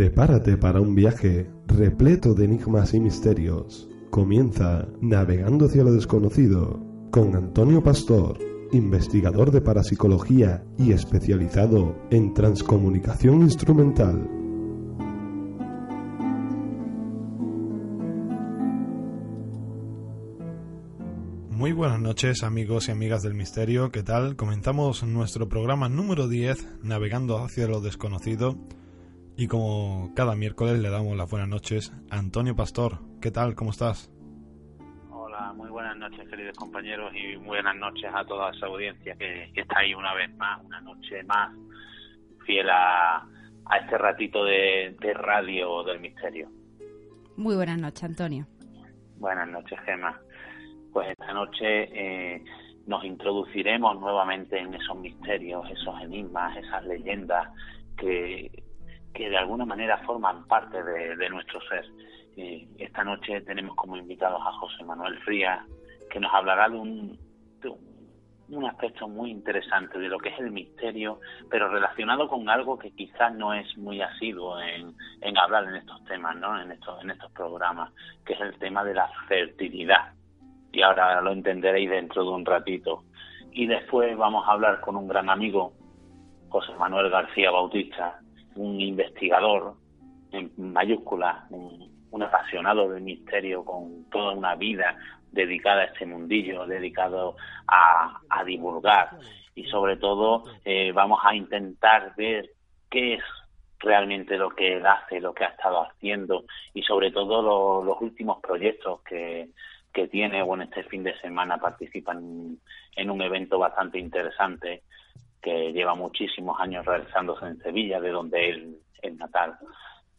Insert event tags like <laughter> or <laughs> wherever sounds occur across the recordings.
Prepárate para un viaje repleto de enigmas y misterios. Comienza Navegando hacia lo desconocido con Antonio Pastor, investigador de parapsicología y especializado en transcomunicación instrumental. Muy buenas noches amigos y amigas del misterio, ¿qué tal? Comenzamos nuestro programa número 10, Navegando hacia lo desconocido, y como cada miércoles le damos las buenas noches a Antonio Pastor. ¿Qué tal? ¿Cómo estás? Hola, muy buenas noches queridos compañeros y buenas noches a toda esa audiencia que, está ahí una vez más, una noche más, fiel a, este ratito de, radio del misterio. Muy buenas noches, Antonio. Buenas noches, Gemma. Pues esta noche eh, nos introduciremos nuevamente en esos misterios, esos enigmas, esas leyendas que, que de alguna manera forman parte de, nuestro ser. esta noche tenemos como invitados a José Manuel Frías, que nos hablará de un, un aspecto muy interesante de lo que es el misterio, pero relacionado con algo que quizás no es muy asiduo en, en hablar en estos temas, ¿no? en, estos, en estos programas, que es el tema de la fertilidad. Y ahora lo entenderéis dentro de un ratito. Y después vamos a hablar con un gran amigo, José Manuel García Bautista, un investigador en mayúsculas, un, apasionado del misterio con toda una vida dedicada a este mundillo, dedicado a, divulgar y sobre todo eh, vamos a intentar ver qué es realmente lo que él hace, lo que ha estado haciendo y sobre todo los últimos proyectos que, que tiene. Bueno, este fin de semana participan en un evento bastante interesante que lleva muchísimos años realizándose en Sevilla, de donde él es natal.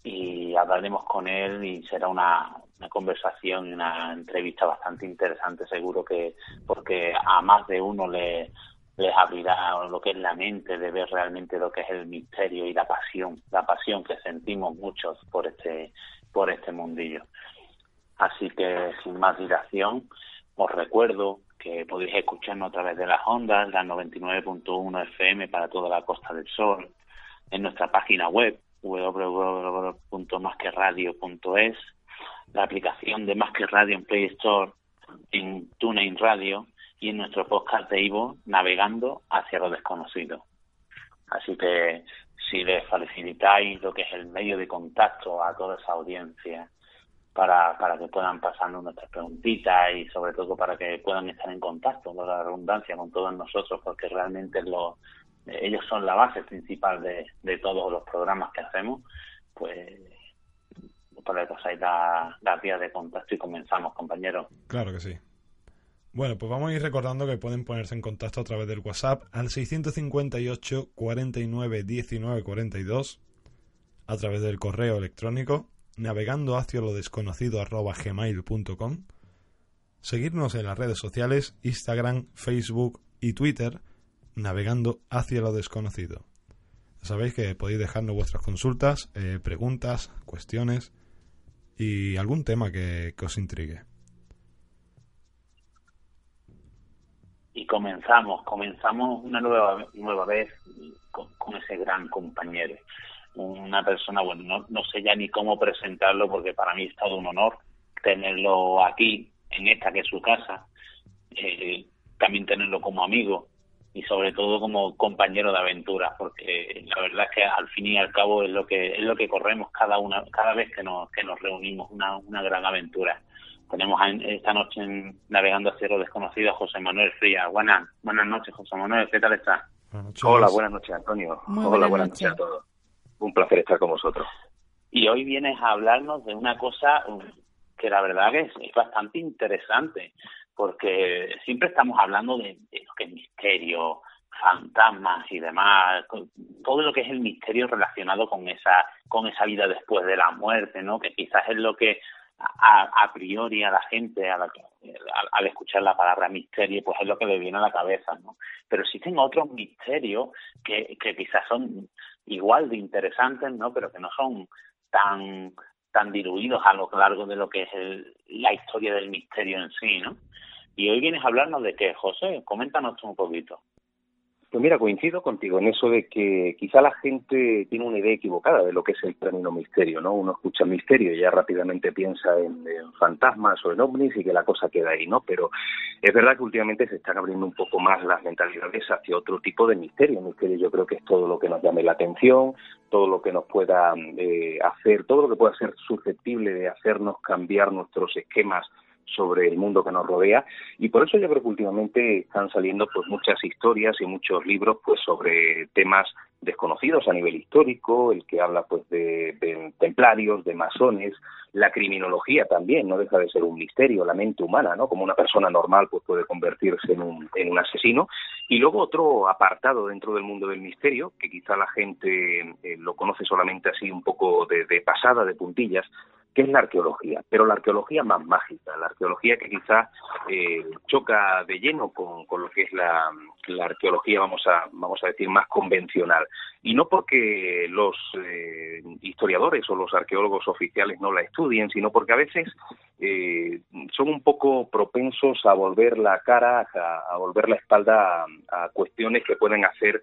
Y hablaremos con él y será una, conversación y una entrevista bastante interesante, seguro que, porque a más de uno le, les abrirá lo que es la mente de ver realmente lo que es el misterio y la pasión, la pasión que sentimos muchos por este, por este mundillo. Así que sin más dilación, os recuerdo que podéis escucharnos a través de las ondas, la 99.1 FM para toda la Costa del Sol, en nuestra página web www.masqueradio.es, la aplicación de Más Radio en Play Store, en TuneIn Radio y en nuestro podcast de Ivo, Navegando hacia lo desconocido. Así que si les facilitáis lo que es el medio de contacto a toda esa audiencia, para, para que puedan pasarnos nuestras preguntitas y sobre todo para que puedan estar en contacto, con la redundancia, con todos nosotros, porque realmente lo, ellos son la base principal de, de todos los programas que hacemos, pues para que pasáis la, la vía de contacto y comenzamos, compañeros. Claro que sí. Bueno, pues vamos a ir recordando que pueden ponerse en contacto a través del WhatsApp al 658 49 19 42, a través del correo electrónico navegando hacia lo desconocido arroba gmail.com, seguirnos en las redes sociales Instagram, Facebook y Twitter, navegando hacia lo desconocido. sabéis que podéis dejarnos vuestras consultas, eh, preguntas, cuestiones y algún tema que, os intrigue. Y comenzamos, comenzamos una nueva, nueva vez con ese gran compañero una persona, bueno, no, no sé ya ni cómo presentarlo porque para mí es todo un honor tenerlo aquí, en esta que es su casa, eh, también tenerlo como amigo y sobre todo como compañero de aventura, porque la verdad es que al fin y al cabo es lo que es lo que corremos cada una cada vez que nos que nos reunimos una, una gran aventura. Tenemos esta noche en Navegando a Cierro Desconocido a José Manuel Frías. Buenas, buenas noches, José Manuel, ¿qué tal estás? Hola, buenas noches, Antonio. Hola, buenas noches a todos. Un placer estar con vosotros. Y hoy vienes a hablarnos de una cosa que la verdad que es, bastante interesante, porque siempre estamos hablando de, lo que es misterio, fantasmas y demás, todo lo que es el misterio relacionado con esa con esa vida después de la muerte, ¿no? Que quizás es lo que a, priori a la gente a al, escuchar la palabra misterio, pues es lo que le viene a la cabeza, ¿no? Pero existen otros misterios que, que quizás son igual de interesantes, ¿no? Pero que no son tan tan diluidos a lo largo de lo que es la historia del misterio en sí, ¿no? Y hoy vienes a hablarnos de qué, José, coméntanos un poquito. Pues mira, coincido contigo en eso de que quizá la gente tiene una idea equivocada de lo que es el término misterio, ¿no? Uno escucha misterio y ya rápidamente piensa en, fantasmas o en ovnis y que la cosa queda ahí, ¿no? Pero es verdad que últimamente se están abriendo un poco más las mentalidades hacia otro tipo de misterio. Misterio yo creo que es todo lo que nos llame la atención, todo lo que nos pueda eh, hacer, todo lo que pueda ser susceptible de hacernos cambiar nuestros esquemas sobre el mundo que nos rodea y por eso yo creo que últimamente están saliendo pues muchas historias y muchos libros pues sobre temas desconocidos a nivel histórico, el que habla pues de, templarios, de masones, la criminología también, no deja de ser un misterio, la mente humana, ¿no? Como una persona normal pues puede convertirse en un, en un asesino. Y luego otro apartado dentro del mundo del misterio, que quizá la gente eh, lo conoce solamente así un poco de, de pasada, de puntillas, que es la arqueología, pero la arqueología más mágica, la arqueología que quizás eh, choca de lleno con, con, lo que es la, arqueología, vamos a, vamos a decir, más convencional. Y no porque los eh, historiadores o los arqueólogos oficiales no la estudien, sino porque a veces eh, son un poco propensos a volver la cara, a, a volver la espalda a, a cuestiones que pueden hacer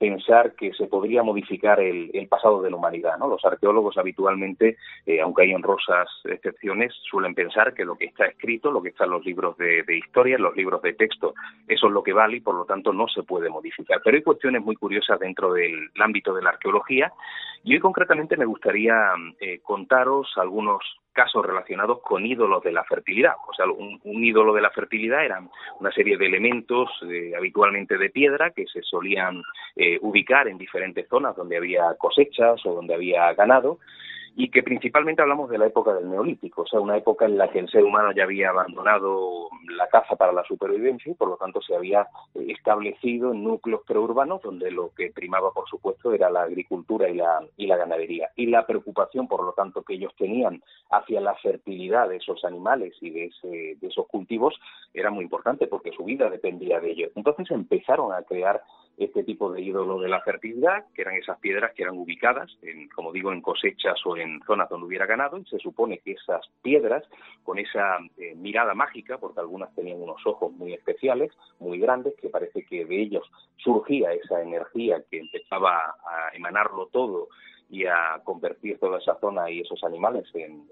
pensar que se podría modificar el, pasado de la humanidad. ¿no? Los arqueólogos habitualmente, eh, aunque hay honrosas excepciones, suelen pensar que lo que está escrito, lo que está en los libros de, historia, en los libros de texto, eso es lo que vale y por lo tanto no se puede modificar. Pero hay cuestiones muy curiosas dentro del ámbito de la arqueología y hoy concretamente me gustaría eh, contaros algunos casos relacionados con ídolos de la fertilidad. O sea, un, ídolo de la fertilidad eran una serie de elementos eh, habitualmente de piedra que se solían eh, ubicar en diferentes zonas donde había cosechas o donde había ganado y que principalmente hablamos de la época del Neolítico, o sea, una época en la que el ser humano ya había abandonado la caza para la supervivencia y por lo tanto se había establecido en núcleos preurbanos donde lo que primaba, por supuesto, era la agricultura y la, y la ganadería. Y la preocupación, por lo tanto, que ellos tenían hacia la fertilidad de esos animales y de, ese, de esos cultivos era muy importante porque su vida dependía de ellos. Entonces empezaron a crear este tipo de ídolo de la fertilidad, que eran esas piedras que eran ubicadas, en, como digo, en cosechas o en zonas donde hubiera ganado, y se supone que esas piedras, con esa eh, mirada mágica, porque algunas tenían unos ojos muy especiales, muy grandes, que parece que de ellos surgía esa energía que empezaba a emanarlo todo y a convertir toda esa zona y esos animales en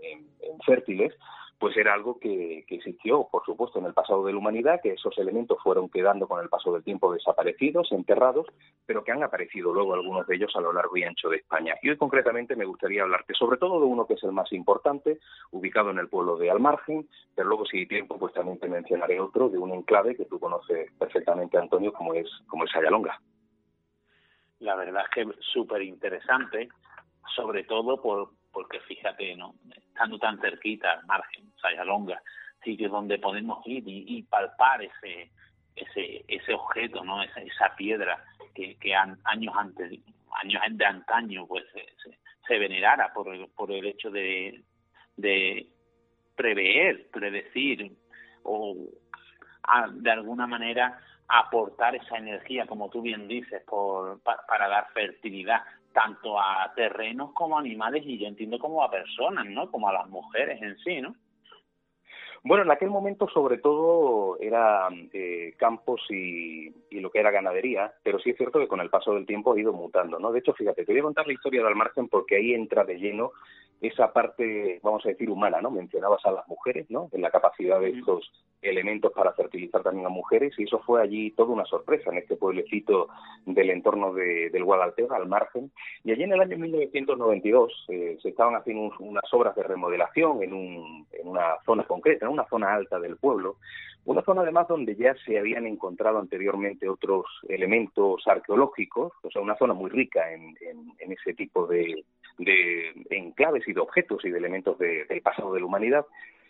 fértiles, pues era algo que, existió, por supuesto, en el pasado de la humanidad, que esos elementos fueron quedando con el paso del tiempo desaparecidos, enterrados, pero que han aparecido luego algunos de ellos a lo largo y ancho de España. Y hoy concretamente me gustaría hablarte sobre todo de uno que es el más importante, ubicado en el pueblo de Almargen, pero luego si hay tiempo pues también te mencionaré otro de un enclave que tú conoces perfectamente, Antonio, como es, como es Ayalonga. La verdad es que súper interesante, sobre todo por, porque fíjate, ¿no? estando tan cerquita al margen, Sayalonga, sitios donde podemos ir y, palpar ese, ese, ese objeto, ¿no? esa, esa piedra que, que años antes, años de antaño, pues se, se, venerara por el, por el hecho de, de prever, predecir o de alguna manera aportar esa energía, como tú bien dices, por, para dar fertilidad tanto a terrenos como a animales y yo entiendo como a personas, ¿no? Como a las mujeres en sí, ¿no? Bueno, en aquel momento sobre todo era eh, campos y, y, lo que era ganadería, pero sí es cierto que con el paso del tiempo ha ido mutando, ¿no? De hecho, fíjate, te voy a contar la historia del margen porque ahí entra de lleno esa parte, vamos a decir, humana, ¿no? Mencionabas a las mujeres, ¿no? En la capacidad de estos elementos para fertilizar también a mujeres y eso fue allí toda una sorpresa en este pueblecito del entorno de, del Guadaltega, al margen. Y allí en el año 1992 eh, se estaban haciendo unas obras de remodelación en, un, en una zona concreta, una zona alta del pueblo, una zona además donde ya se habían encontrado anteriormente otros elementos arqueológicos, o sea, una zona muy rica en, en, ese tipo de, de enclaves y de objetos y de elementos del pasado de la humanidad.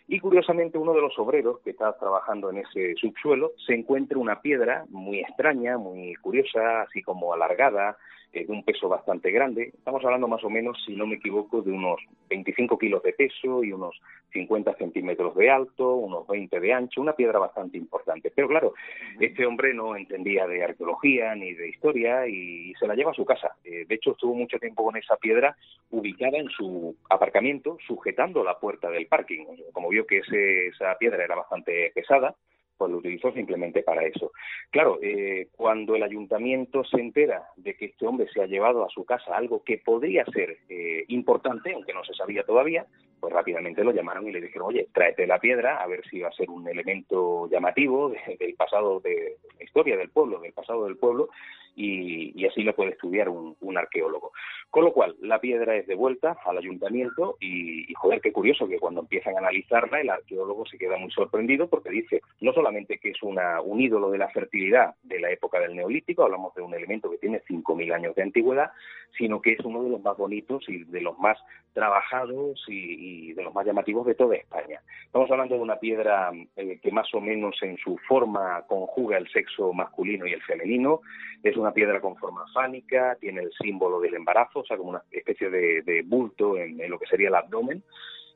Y curiosamente uno de los obreros que estaba trabajando en ese subsuelo se encuentra una piedra muy extraña, muy curiosa, así como alargada, eh, de un peso bastante grande. Estamos hablando más o menos, si no me equivoco, de unos 25 kilos de peso y unos 50 centímetros de alto, unos 20 de ancho, una piedra bastante importante. Pero claro, este hombre no entendía de arqueología ni de historia y, se la lleva a su casa. Eh, de hecho, estuvo mucho tiempo con esa piedra ubicada en su aparcamiento, sujetando la puerta del parking. Como vio que esa piedra era bastante pesada, pues lo utilizó simplemente para eso. Claro, eh, cuando el ayuntamiento se entera de que este hombre se ha llevado a su casa algo que podría ser eh, importante, aunque no se sabía todavía, pues rápidamente lo llamaron y le dijeron, oye, tráete la piedra a ver si va a ser un elemento llamativo del pasado de, la historia del pueblo, del pasado del pueblo, y, así lo puede estudiar un, arqueólogo. Con lo cual, la piedra es devuelta al ayuntamiento y, joder, qué curioso que cuando empiezan a analizarla el arqueólogo se queda muy sorprendido porque dice no solamente que es una, un ídolo de la fertilidad de la época del Neolítico, hablamos de un elemento que tiene 5.000 años de antigüedad, sino que es uno de los más bonitos y de los más trabajados y, de los más llamativos de toda España. Estamos hablando de una piedra eh, que más o menos en su forma conjuga el sexo masculino y el femenino, es una piedra con forma fánica, tiene el símbolo del embarazo, o sea, como una especie de, bulto en, lo que sería el abdomen,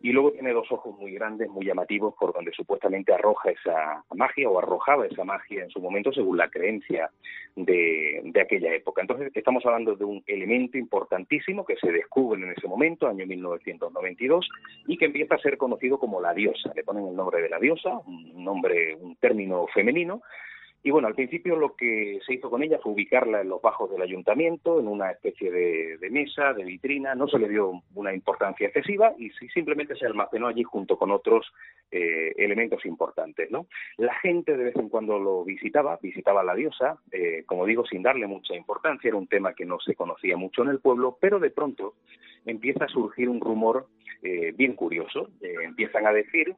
y luego tiene dos ojos muy grandes, muy llamativos, por donde supuestamente arroja esa magia o arrojaba esa magia en su momento según la creencia de, de, aquella época. Entonces estamos hablando de un elemento importantísimo que se descubre en ese momento, año 1992, y que empieza a ser conocido como la diosa. Le ponen el nombre de la diosa, un nombre, un término femenino, y bueno, al principio lo que se hizo con ella fue ubicarla en los bajos del ayuntamiento, en una especie de, mesa, de vitrina, no se le dio una importancia excesiva y simplemente se almacenó allí junto con otros eh, elementos importantes. ¿no? La gente de vez en cuando lo visitaba, visitaba a la diosa, eh, como digo, sin darle mucha importancia, era un tema que no se conocía mucho en el pueblo, pero de pronto empieza a surgir un rumor eh, bien curioso. empiezan a decir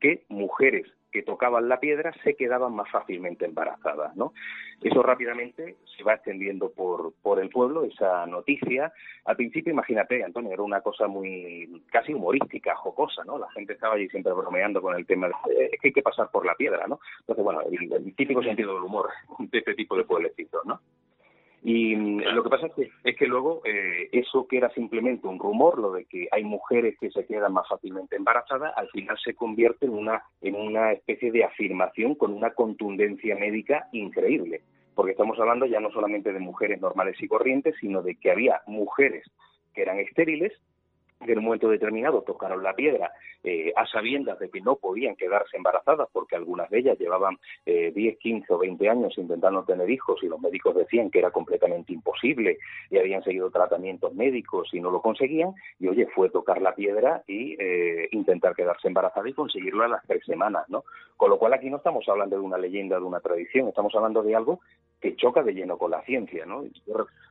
que mujeres que tocaban la piedra se quedaban más fácilmente embarazadas, ¿no? Eso rápidamente se va extendiendo por, por el pueblo, esa noticia. Al principio, imagínate, Antonio, era una cosa muy casi humorística, jocosa, ¿no? La gente estaba allí siempre bromeando con el tema de eh, es que hay que pasar por la piedra, ¿no? Entonces, bueno, el, típico sentido del humor de este tipo de pueblecitos, ¿no? Y mm, lo que pasa es que, es que luego eh, eso que era simplemente un rumor, lo de que hay mujeres que se quedan más fácilmente embarazadas, al final se convierte en una, en una especie de afirmación con una contundencia médica increíble. Porque estamos hablando ya no solamente de mujeres normales y corrientes, sino de que había mujeres que eran estériles en un momento determinado tocaron la piedra eh, a sabiendas de que no podían quedarse embarazadas porque algunas de ellas llevaban eh, 10, 15 o 20 años intentando tener hijos y los médicos decían que era completamente imposible y habían seguido tratamientos médicos y no lo conseguían y oye, fue tocar la piedra y eh, intentar quedarse embarazada y conseguirlo a las tres semanas, ¿no? Con lo cual aquí no estamos hablando de una leyenda, de una tradición, estamos hablando de algo que choca de lleno con la ciencia, ¿no?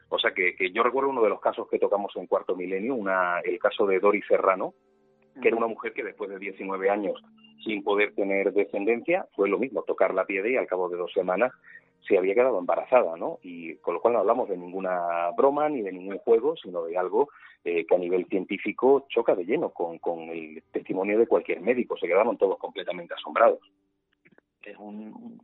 O sea que, yo recuerdo uno de los casos que tocamos en Cuarto Milenio, una, el caso de Doris Serrano, que era una mujer que después de 19 años sin poder tener descendencia, fue lo mismo, tocar la piedra y al cabo de dos semanas se había quedado embarazada, ¿no? Y con lo cual no hablamos de ninguna broma ni de ningún juego, sino de algo eh, que a nivel científico choca de lleno con, con el testimonio de cualquier médico. Se quedaron todos completamente asombrados es un,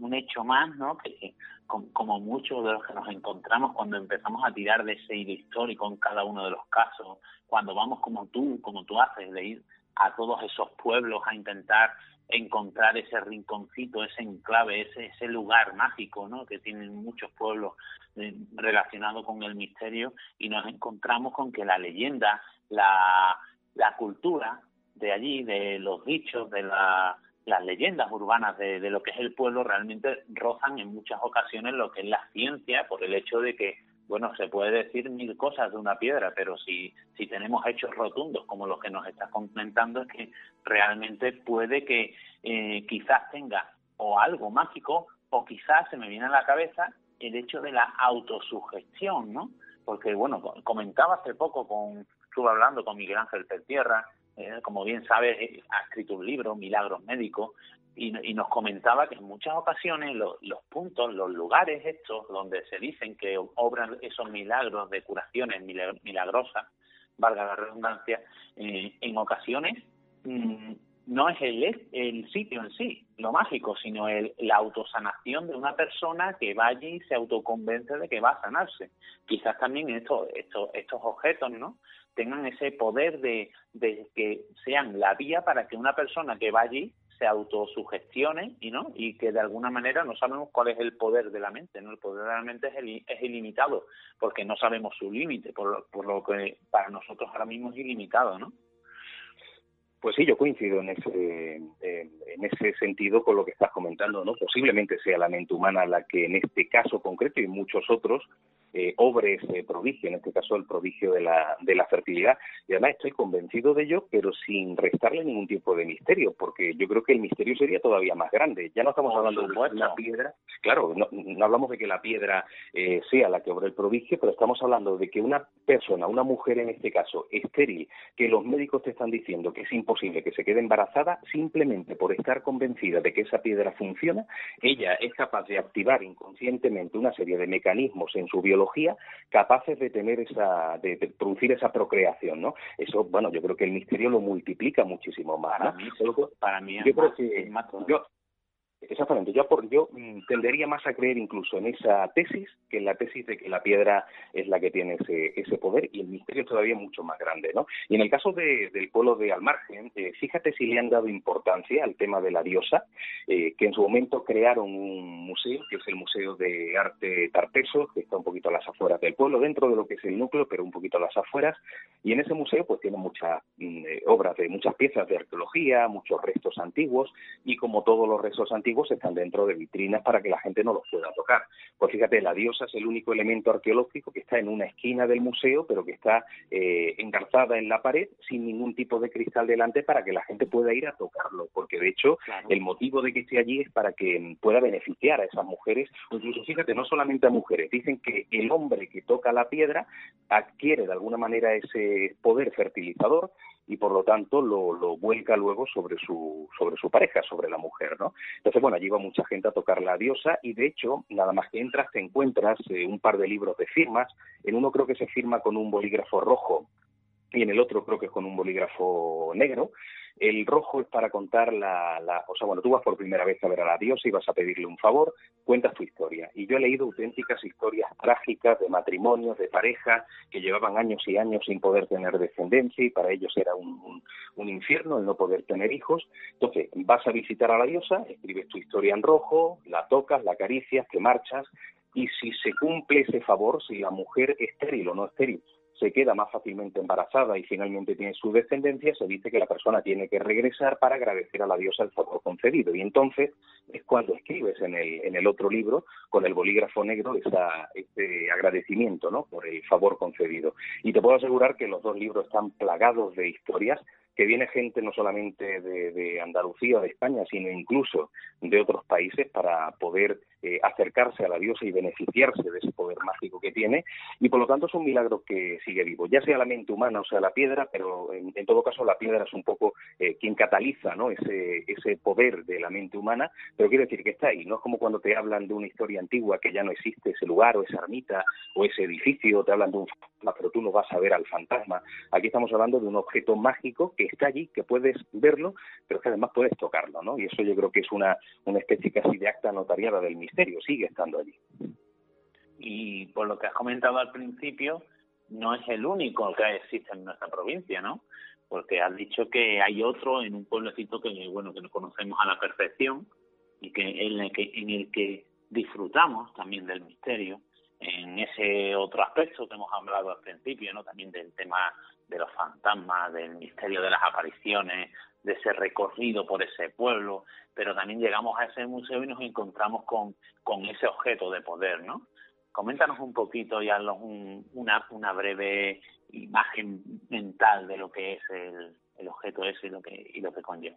un, hecho más, ¿no? Que, como muchos de los que nos encontramos cuando empezamos a tirar de ese hilo histórico en cada uno de los casos, cuando vamos como tú, como tú haces, de ir a todos esos pueblos a intentar encontrar ese rinconcito, ese enclave, ese, ese lugar mágico, ¿no? Que tienen muchos pueblos eh, relacionados con el misterio y nos encontramos con que la leyenda, la, la cultura de allí, de los dichos, de la las leyendas urbanas de, lo que es el pueblo realmente rozan en muchas ocasiones lo que es la ciencia por el hecho de que bueno se puede decir mil cosas de una piedra pero si si tenemos hechos rotundos como los que nos estás comentando es que realmente puede que eh, quizás tenga o algo mágico o quizás se me viene a la cabeza el hecho de la autosugestión no porque bueno comentaba hace poco con estuve hablando con Miguel Ángel Tierra eh, como bien sabes, eh, ha escrito un libro, Milagros Médicos, y, nos comentaba que en muchas ocasiones los puntos, los lugares estos donde se dicen que obran esos milagros de curaciones milagrosas, valga la redundancia, eh, en ocasiones mm, no es el, el sitio en sí, lo mágico, sino el, la autosanación de una persona que va allí y se autoconvence de que va a sanarse. Quizás también estos, estos, estos objetos, ¿no? tengan ese poder de, de que sean la vía para que una persona que va allí se autosugestione y no y que de alguna manera no sabemos cuál es el poder de la mente no el poder de la mente es, es ilimitado porque no sabemos su límite por, por lo que para nosotros ahora mismo es ilimitado no Pues sí, yo coincido en ese, en ese sentido con lo que estás comentando, ¿no? Posiblemente sea la mente humana la que en este caso concreto y muchos otros eh, obre ese prodigio, en este caso el prodigio de la, de la fertilidad. Y además estoy convencido de ello, pero sin restarle ningún tipo de misterio, porque yo creo que el misterio sería todavía más grande. Ya no estamos hablando de una piedra, claro, no, hablamos de que la piedra eh, sea la que obre el prodigio, pero estamos hablando de que una persona, una mujer en este caso, estéril, que los médicos te están diciendo que es imposible que se quede embarazada, simplemente por estar convencida de que esa piedra funciona, ella es capaz de activar inconscientemente una serie de mecanismos en su biología capaces de tener esa, de, producir esa procreación, ¿no? Eso, bueno, yo creo que el misterio lo multiplica muchísimo más. Para mí, para mí yo creo que, yo, Exactamente, yo, por, yo mm, tendería más a creer incluso en esa tesis que en la tesis de que la piedra es la que tiene ese, ese poder y el misterio es todavía mucho más grande. ¿no? Y en el caso de, del pueblo de Almargen, eh, fíjate si le han dado importancia al tema de la diosa, eh, que en su momento crearon un museo, que es el Museo de Arte Tarteso, que está un poquito a las afueras del pueblo, dentro de lo que es el núcleo, pero un poquito a las afueras, y en ese museo pues tiene muchas mm, eh, obras de muchas piezas de arqueología, muchos restos antiguos, y como todos los restos antiguos, están dentro de vitrinas para que la gente no los pueda tocar. Pues fíjate, la diosa es el único elemento arqueológico que está en una esquina del museo, pero que está eh, engarzada en la pared sin ningún tipo de cristal delante para que la gente pueda ir a tocarlo, porque de hecho el motivo de que esté allí es para que pueda beneficiar a esas mujeres, incluso fíjate, no solamente a mujeres, dicen que el hombre que toca la piedra adquiere de alguna manera ese poder fertilizador y por lo tanto lo, lo, vuelca luego sobre su sobre su pareja, sobre la mujer, ¿no? Entonces, bueno, allí va mucha gente a tocar la diosa y de hecho, nada más que entras te encuentras eh, un par de libros de firmas, en uno creo que se firma con un bolígrafo rojo y en el otro creo que es con un bolígrafo negro el rojo es para contar la, la, o sea, bueno, tú vas por primera vez a ver a la diosa y vas a pedirle un favor, cuentas tu historia. Y yo he leído auténticas historias trágicas de matrimonios, de pareja, que llevaban años y años sin poder tener descendencia y para ellos era un, un, infierno el no poder tener hijos. Entonces, vas a visitar a la diosa, escribes tu historia en rojo, la tocas, la acaricias, te marchas, y si se cumple ese favor, si la mujer es estéril o no estéril, se queda más fácilmente embarazada y finalmente tiene su descendencia, se dice que la persona tiene que regresar para agradecer a la diosa el favor concedido. Y entonces es cuando escribes en el, en el otro libro, con el bolígrafo negro, esa, ese agradecimiento ¿no? por el favor concedido. Y te puedo asegurar que los dos libros están plagados de historias que viene gente no solamente de, Andalucía o de España, sino incluso de otros países para poder eh, acercarse a la diosa y beneficiarse de ese poder mágico que tiene. Y por lo tanto es un milagro que sigue vivo, ya sea la mente humana o sea la piedra, pero en, todo caso la piedra es un poco eh, quien cataliza ¿no? ese, ese poder de la mente humana, pero quiere decir que está ahí. No es como cuando te hablan de una historia antigua que ya no existe ese lugar o esa ermita o ese edificio, te hablan de un fantasma, pero tú no vas a ver al fantasma. Aquí estamos hablando de un objeto mágico que está allí, que puedes verlo, pero que además puedes tocarlo, ¿no? Y eso yo creo que es una, una especie casi de acta notariada del misterio, sigue estando allí. Y por lo que has comentado al principio, no es el único que existe en nuestra provincia, ¿no? Porque has dicho que hay otro en un pueblecito que, bueno, que no conocemos a la perfección y que en el que, en el que disfrutamos también del misterio en ese otro aspecto que hemos hablado al principio, ¿no? También del tema de los fantasmas, del misterio de las apariciones, de ese recorrido por ese pueblo, pero también llegamos a ese museo y nos encontramos con, con ese objeto de poder, ¿no? Coméntanos un poquito y haznos una, una breve imagen mental de lo que es el, el objeto ese y lo que, y lo que conlleva.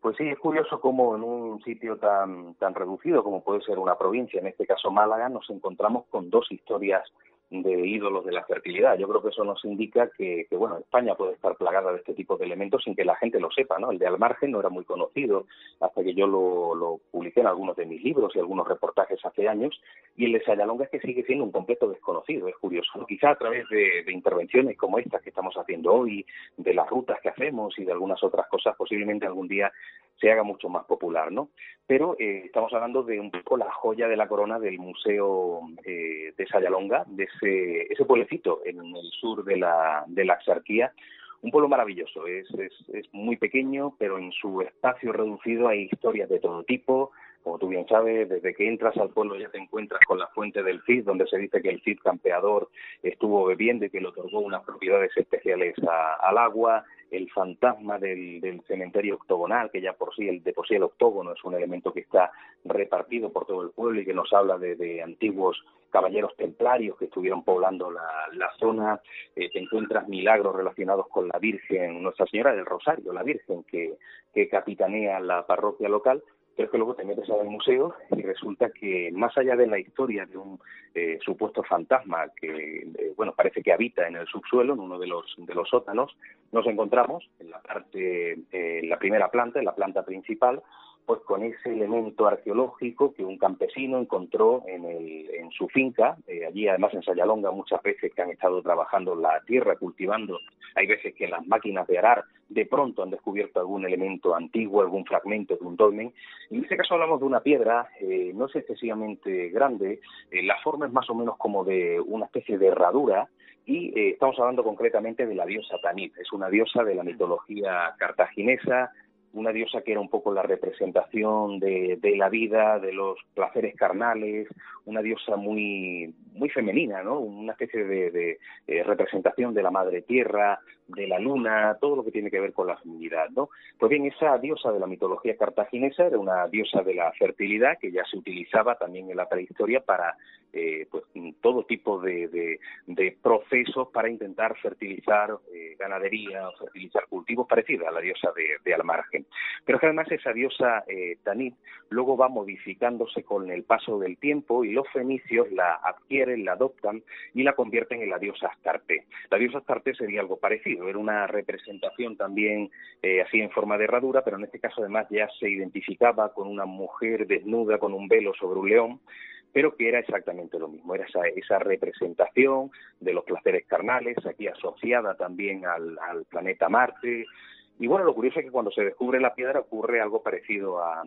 Pues sí, es curioso cómo en un sitio tan, tan reducido como puede ser una provincia, en este caso Málaga, nos encontramos con dos historias de ídolos de la fertilidad. Yo creo que eso nos indica que, bueno, España puede estar plagada de este tipo de elementos sin que la gente lo sepa, ¿no? El de Almargen no era muy conocido hasta que yo lo, lo publiqué en algunos de mis libros y algunos reportajes hace años, y el de Sayalonga es que sigue siendo un completo desconocido, es curioso. Quizá a través de, de intervenciones como estas que estamos haciendo hoy, de las rutas que hacemos y de algunas otras cosas, posiblemente algún día se haga mucho más popular, ¿no? Pero eh, estamos hablando de un poco la joya de la corona del Museo eh, de Sayalonga, de ese, ese pueblecito en el sur de la, de la Axarquía, un pueblo maravilloso, es, es, muy pequeño, pero en su espacio reducido hay historias de todo tipo, Como tú bien sabes, desde que entras al pueblo ya te encuentras con la fuente del Cid, donde se dice que el Cid campeador estuvo bebiendo y que le otorgó unas propiedades especiales al agua el fantasma del, cementerio octogonal, que ya por sí, el, de por sí el octógono es un elemento que está repartido por todo el pueblo y que nos habla de, antiguos caballeros templarios que estuvieron poblando la, zona. Eh, te encuentras milagros relacionados con la Virgen, Nuestra Señora del Rosario, la Virgen que, que capitanea la parroquia local pero es que luego te metes al museo y resulta que más allá de la historia de un eh, supuesto fantasma que eh, bueno parece que habita en el subsuelo en uno de los de los sótanos nos encontramos en la parte eh, en la primera planta en la planta principal pues con ese elemento arqueológico que un campesino encontró en, el, en su finca, eh, allí además en Sayalonga muchas veces que han estado trabajando la tierra, cultivando, hay veces que las máquinas de arar de pronto han descubierto algún elemento antiguo, algún fragmento de un dolmen, y en este caso hablamos de una piedra, eh, no es excesivamente grande, eh, la forma es más o menos como de una especie de herradura, y estamos hablando concretamente de la diosa Tanit, es una diosa de la mitología cartaginesa, una diosa que era un poco la representación de, de, la vida, de los placeres carnales, una diosa muy, muy femenina, ¿no? Una especie de, eh, representación de la madre tierra, de la luna, todo lo que tiene que ver con la feminidad, ¿no? Pues bien, esa diosa de la mitología cartaginesa era una diosa de la fertilidad que ya se utilizaba también en la prehistoria para eh, pues todo tipo de, de, procesos para intentar fertilizar eh, ganadería fertilizar cultivos parecidos a la diosa de, de Almargen. Pero que además esa diosa eh, Tanit luego va modificándose con el paso del tiempo y los fenicios la adquieren, la adoptan y la convierten en la diosa Astarte. La diosa Astarte sería algo parecido, era una representación también eh, así en forma de herradura, pero en este caso además ya se identificaba con una mujer desnuda con un velo sobre un león pero que era exactamente lo mismo, era esa, esa representación de los placeres carnales, aquí asociada también al, al planeta Marte, y bueno, lo curioso es que cuando se descubre la piedra ocurre algo parecido a,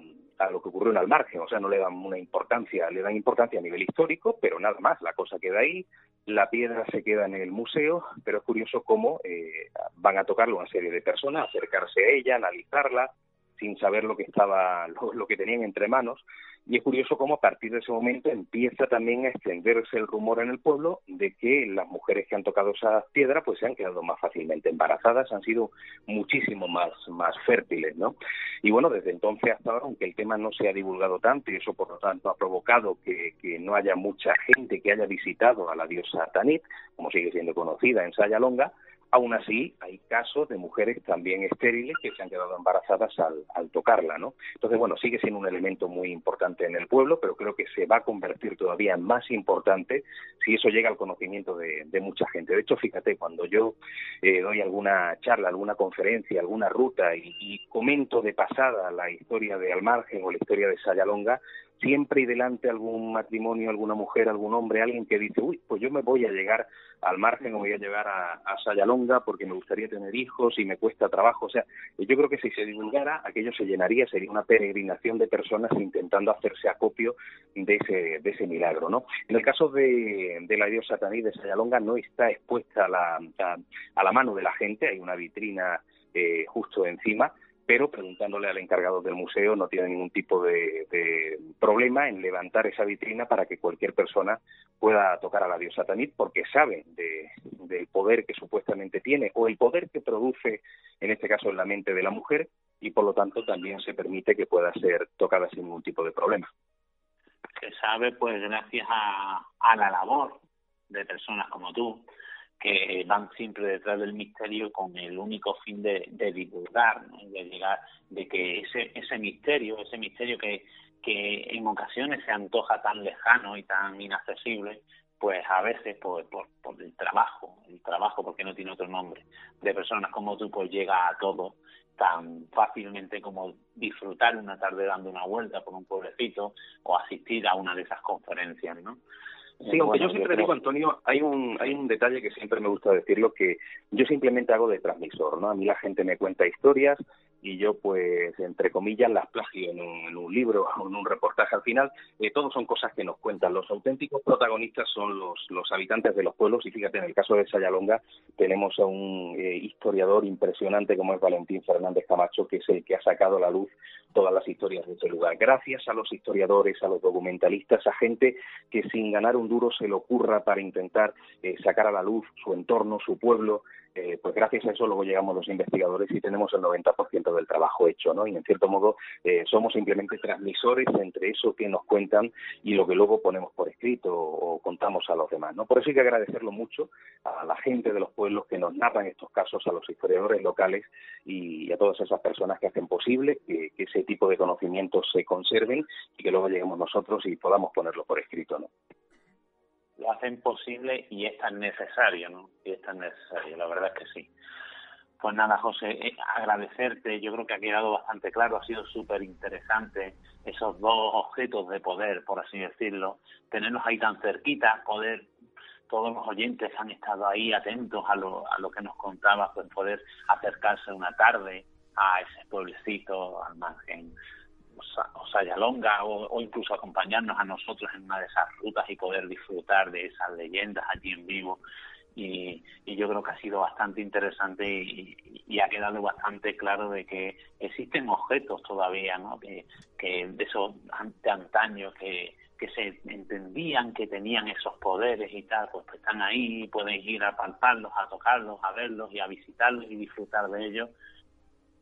lo que ocurrió en el margen, o sea, no le dan una importancia, le dan importancia a nivel histórico, pero nada más, la cosa queda ahí, la piedra se queda en el museo, pero es curioso cómo eh, van a tocarlo una serie de personas, acercarse a ella, analizarla, sin saber lo que estaba, lo que tenían entre manos, y es curioso cómo a partir de ese momento empieza también a extenderse el rumor en el pueblo de que las mujeres que han tocado esa piedra pues se han quedado más fácilmente embarazadas, han sido muchísimo más, más fértiles, ¿no? Y bueno, desde entonces hasta ahora, aunque el tema no se ha divulgado tanto y eso por lo tanto ha provocado que, que no haya mucha gente que haya visitado a la diosa Tanit, como sigue siendo conocida en Sayalonga, Aún así, hay casos de mujeres también estériles que se han quedado embarazadas al, tocarla, ¿no? Entonces, bueno, sigue siendo un elemento muy importante en el pueblo, pero creo que se va a convertir todavía más importante si eso llega al conocimiento de, mucha gente. De hecho, fíjate, cuando yo eh, doy alguna charla, alguna conferencia, alguna ruta y, y comento de pasada la historia de Almargen o la historia de Sayalonga, siempre y delante algún matrimonio, alguna mujer, algún hombre, alguien que dice, uy, pues yo me voy a llegar al margen o voy a llegar a, a Sayalonga porque me gustaría tener hijos y me cuesta trabajo. O sea, yo creo que si se divulgara, aquello se llenaría, sería una peregrinación de personas intentando hacerse acopio de ese, de ese milagro, ¿no? En el caso de, la diosa Taní de Sayalonga no está expuesta a la, a, la mano de la gente, hay una vitrina eh, justo encima, pero preguntándole al encargado del museo no tiene ningún tipo de, problema en levantar esa vitrina para que cualquier persona pueda tocar a la diosa Tanit porque sabe del poder que supuestamente tiene o el poder que produce en este caso en la mente de la mujer y por lo tanto también se permite que pueda ser tocada sin ningún tipo de problema. Se sabe pues gracias a, a la labor de personas como tú que van siempre detrás del misterio con el único fin de, divulgar, de llegar, de que ese, ese misterio, ese misterio que, que en ocasiones se antoja tan lejano y tan inaccesible, pues a veces por, por, por el trabajo, el trabajo porque no tiene otro nombre, de personas como tú, pues llega a todo tan fácilmente como disfrutar una tarde dando una vuelta por un pueblecito o asistir a una de esas conferencias, ¿no? Sí, aunque yo siempre digo, Antonio, hay un, hay un detalle que siempre me gusta decirlo, que yo simplemente hago de transmisor, ¿no? A mí la gente me cuenta historias y yo, pues, entre comillas, las plagio en un, libro o <laughs> en un reportaje. Al final, eh, todos son cosas que nos cuentan. Los auténticos protagonistas son los, los habitantes de los pueblos y fíjate, en el caso de Sayalonga tenemos a un eh, historiador impresionante como es Valentín Fernández Camacho, que es el que ha sacado a la luz todas las historias de ese lugar. Gracias a los historiadores, a los documentalistas, a gente que sin ganar un duro se le ocurra para intentar eh, sacar a la luz su entorno, su pueblo, eh, pues gracias a eso luego llegamos los investigadores y tenemos el 90% del trabajo hecho, ¿no? Y en cierto modo eh, somos simplemente transmisores entre eso que nos cuentan y lo que luego ponemos por escrito o, contamos a los demás, ¿no? Por eso hay que agradecerlo mucho a la gente de los pueblos que nos narran estos casos, a los historiadores locales y a todas esas personas que hacen posible que, que ese tipo de conocimientos se conserven y que luego lleguemos nosotros y podamos ponerlo por escrito, ¿no? Lo hacen posible y es tan necesario, ¿no? Y es tan necesario, la verdad es que sí. Pues nada, José, eh, agradecerte, yo creo que ha quedado bastante claro, ha sido súper interesante esos dos objetos de poder, por así decirlo, tenerlos ahí tan cerquita, poder, todos los oyentes han estado ahí atentos a lo, a lo que nos contaba, pues poder acercarse una tarde a ese pueblecito al margen o sea, o, incluso acompañarnos a nosotros en una de esas rutas y poder disfrutar de esas leyendas allí en vivo. Y, y, yo creo que ha sido bastante interesante y, ha quedado bastante claro de que existen objetos todavía, ¿no? Que, de esos de antaño que, que se entendían que tenían esos poderes y tal, pues, pues están ahí, pueden ir a palparlos, a tocarlos, a verlos y a visitarlos y disfrutar de ellos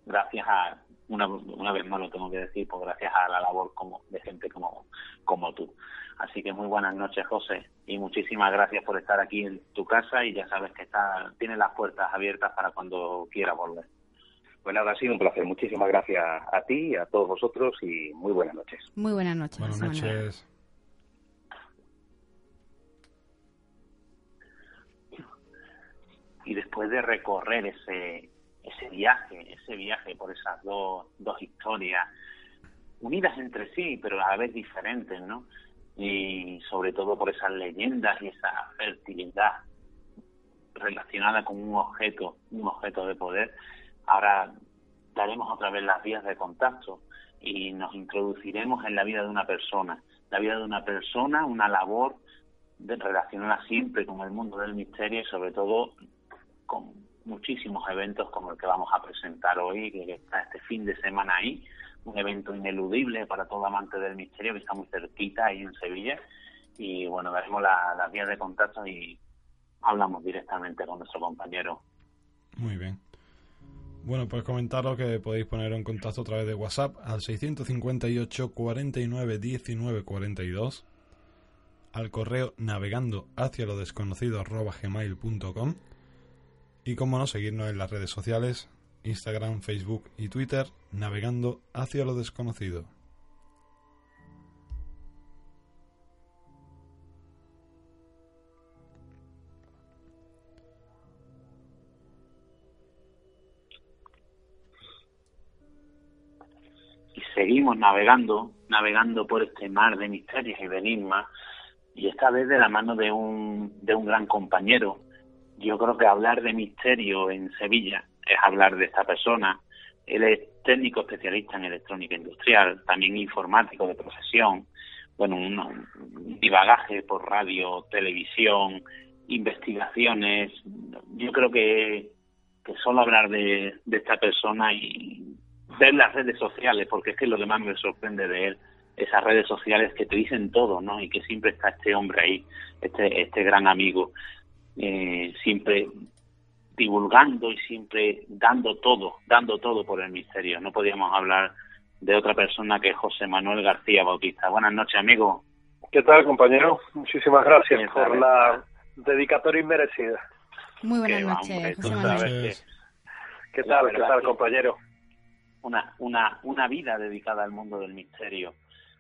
gracias a una, una vez más lo tengo que decir, pues gracias a la labor como de gente como, como tú. Así que muy buenas noches, José, y muchísimas gracias por estar aquí en tu casa y ya sabes que está, tiene las puertas abiertas para cuando quiera volver. Bueno, ha sido un placer. Muchísimas gracias a ti, a todos vosotros y muy buenas noches. Muy buenas noches. Buenas noches. Y después de recorrer ese, ese viaje, ese viaje por esas dos, dos historias, unidas entre sí, pero a la vez diferentes, ¿no? Y sobre todo por esas leyendas y esa fertilidad relacionada con un objeto, un objeto de poder. Ahora daremos otra vez las vías de contacto y nos introduciremos en la vida de una persona, la vida de una persona, una labor relacionada siempre con el mundo del misterio y sobre todo con muchísimos eventos como el que vamos a presentar hoy, que está este fin de semana ahí, un evento ineludible para todo amante del misterio que está muy cerquita ahí en Sevilla. Y bueno, daremos las vías de contacto y hablamos directamente con nuestro compañero. Muy bien. Bueno, pues comentaros que podéis poner en contacto a través de WhatsApp al 658 49 19 42, al correo navegando hacia lo desconocido arroba gmail.com y como no, seguirnos en las redes sociales, Instagram, Facebook y Twitter, navegando hacia lo desconocido. Y seguimos navegando, navegando por este mar de misterios y de enigmas, y esta vez de la mano de un, de un gran compañero, yo creo que hablar de misterio en Sevilla es hablar de esta persona. Él es técnico especialista en electrónica industrial, también informático de profesión, bueno, un, divagaje por radio, televisión, investigaciones. Yo creo que, que solo hablar de, de esta persona y ver las redes sociales, porque es que lo que más me sorprende de él, esas redes sociales que te dicen todo, ¿no? Y que siempre está este hombre ahí, este, este gran amigo eh, siempre divulgando y siempre dando todo, dando todo por el misterio. No podíamos hablar de otra persona que José Manuel García Bautista. Buenas noches, amigo. ¿Qué tal, compañero? Muchísimas gracias por la dedicatoria inmerecida. Muy buenas noches, José Manuel. ¿Qué tal, qué tal, compañero? Una, una, una vida dedicada al mundo del misterio.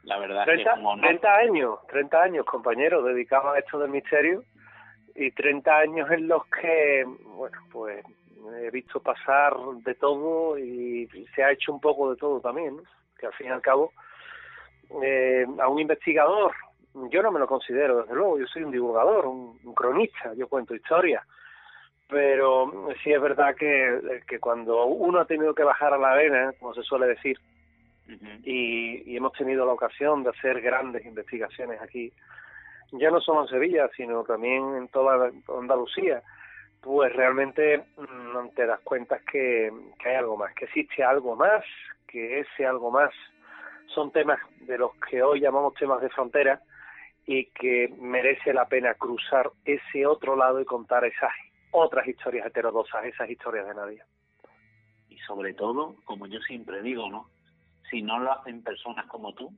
La verdad 30, que como 30 años, 30 años, compañero, dedicado a esto del misterio y 30 años en los que, bueno, pues he visto pasar de todo y se ha hecho un poco de todo también, que al fin y al cabo eh, a un investigador yo no me lo considero, desde luego, yo soy un divulgador, un, cronista, yo cuento historias, pero sí es verdad que, que cuando uno ha tenido que bajar a la arena, como se suele decir, y, y hemos tenido la ocasión de hacer grandes investigaciones aquí, ya no solo en Sevilla, sino también en toda Andalucía, pues realmente mm, te das cuenta que, que hay algo más, que existe algo más, que ese algo más son temas de los que hoy llamamos temas de frontera y que merece la pena cruzar ese otro lado y contar esas otras historias heterodoxas, esas historias de nadie. Y sobre todo, como yo siempre digo, ¿no? Si no lo hacen personas como tú,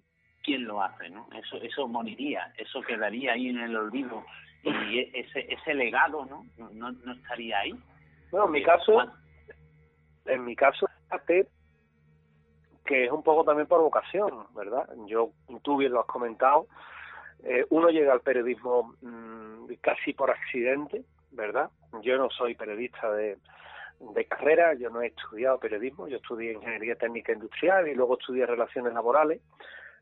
¿quién lo hace, no? Eso eso moriría, eso quedaría ahí en el olvido y e, ese ese legado, ¿no? No, no, estaría ahí. Bueno, en mi caso, en mi caso, que es un poco también por vocación, ¿verdad? Yo, tú bien lo has comentado, eh, uno llega al periodismo mm, casi por accidente, ¿verdad? Yo no soy periodista de, de carrera, yo no he estudiado periodismo, yo estudié ingeniería técnica industrial y luego estudié relaciones laborales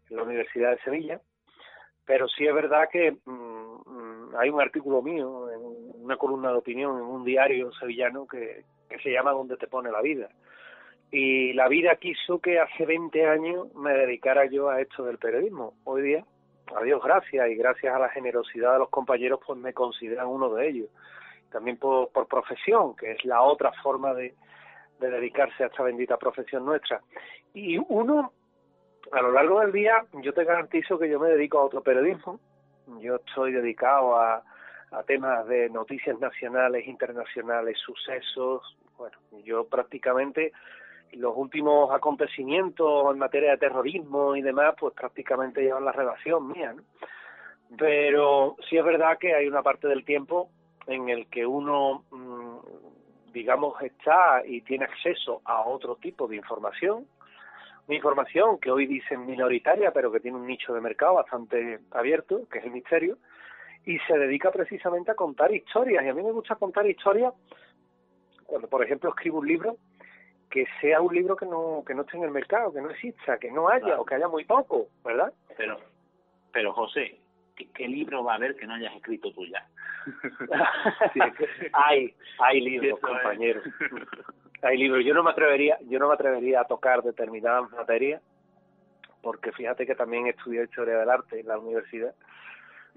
en la Universidad de Sevilla, pero sí es verdad que mm, mm, hay un artículo mío en una columna de opinión en un diario sevillano que, que se llama Donde te pone la vida. Y la vida quiso que hace 20 años me dedicara yo a esto del periodismo. Hoy día a Dios gracias y gracias a la generosidad de los compañeros, pues me consideran uno de ellos. También por, por profesión, que es la otra forma de, de dedicarse a esta bendita profesión nuestra. Y uno, a lo largo del día, yo te garantizo que yo me dedico a otro periodismo. Yo estoy dedicado a, temas de noticias nacionales, internacionales, sucesos. Bueno, yo prácticamente los últimos acontecimientos en materia de terrorismo y demás, pues prácticamente llevan la relación mía. Pero sí es verdad que hay una parte del tiempo en el que uno, mm, digamos, está y tiene acceso a otro tipo de información, una información que hoy dicen minoritaria, pero que tiene un nicho de mercado bastante abierto, que es el misterio, y se dedica precisamente a contar historias. Y a mí me gusta contar historias cuando, por ejemplo, escribo un libro que sea un libro que no que no esté en el mercado, que no exista, que no haya o que haya muy poco, ¿verdad? Pero, pero José, ¿qué, libro va a haber que no hayas escrito tú ya? <laughs> <laughs> hay, hay libros, compañeros. <laughs> hay libros. Yo no me atrevería, yo no me atrevería a tocar determinadas materias, porque fíjate que también estudié historia del arte en la universidad,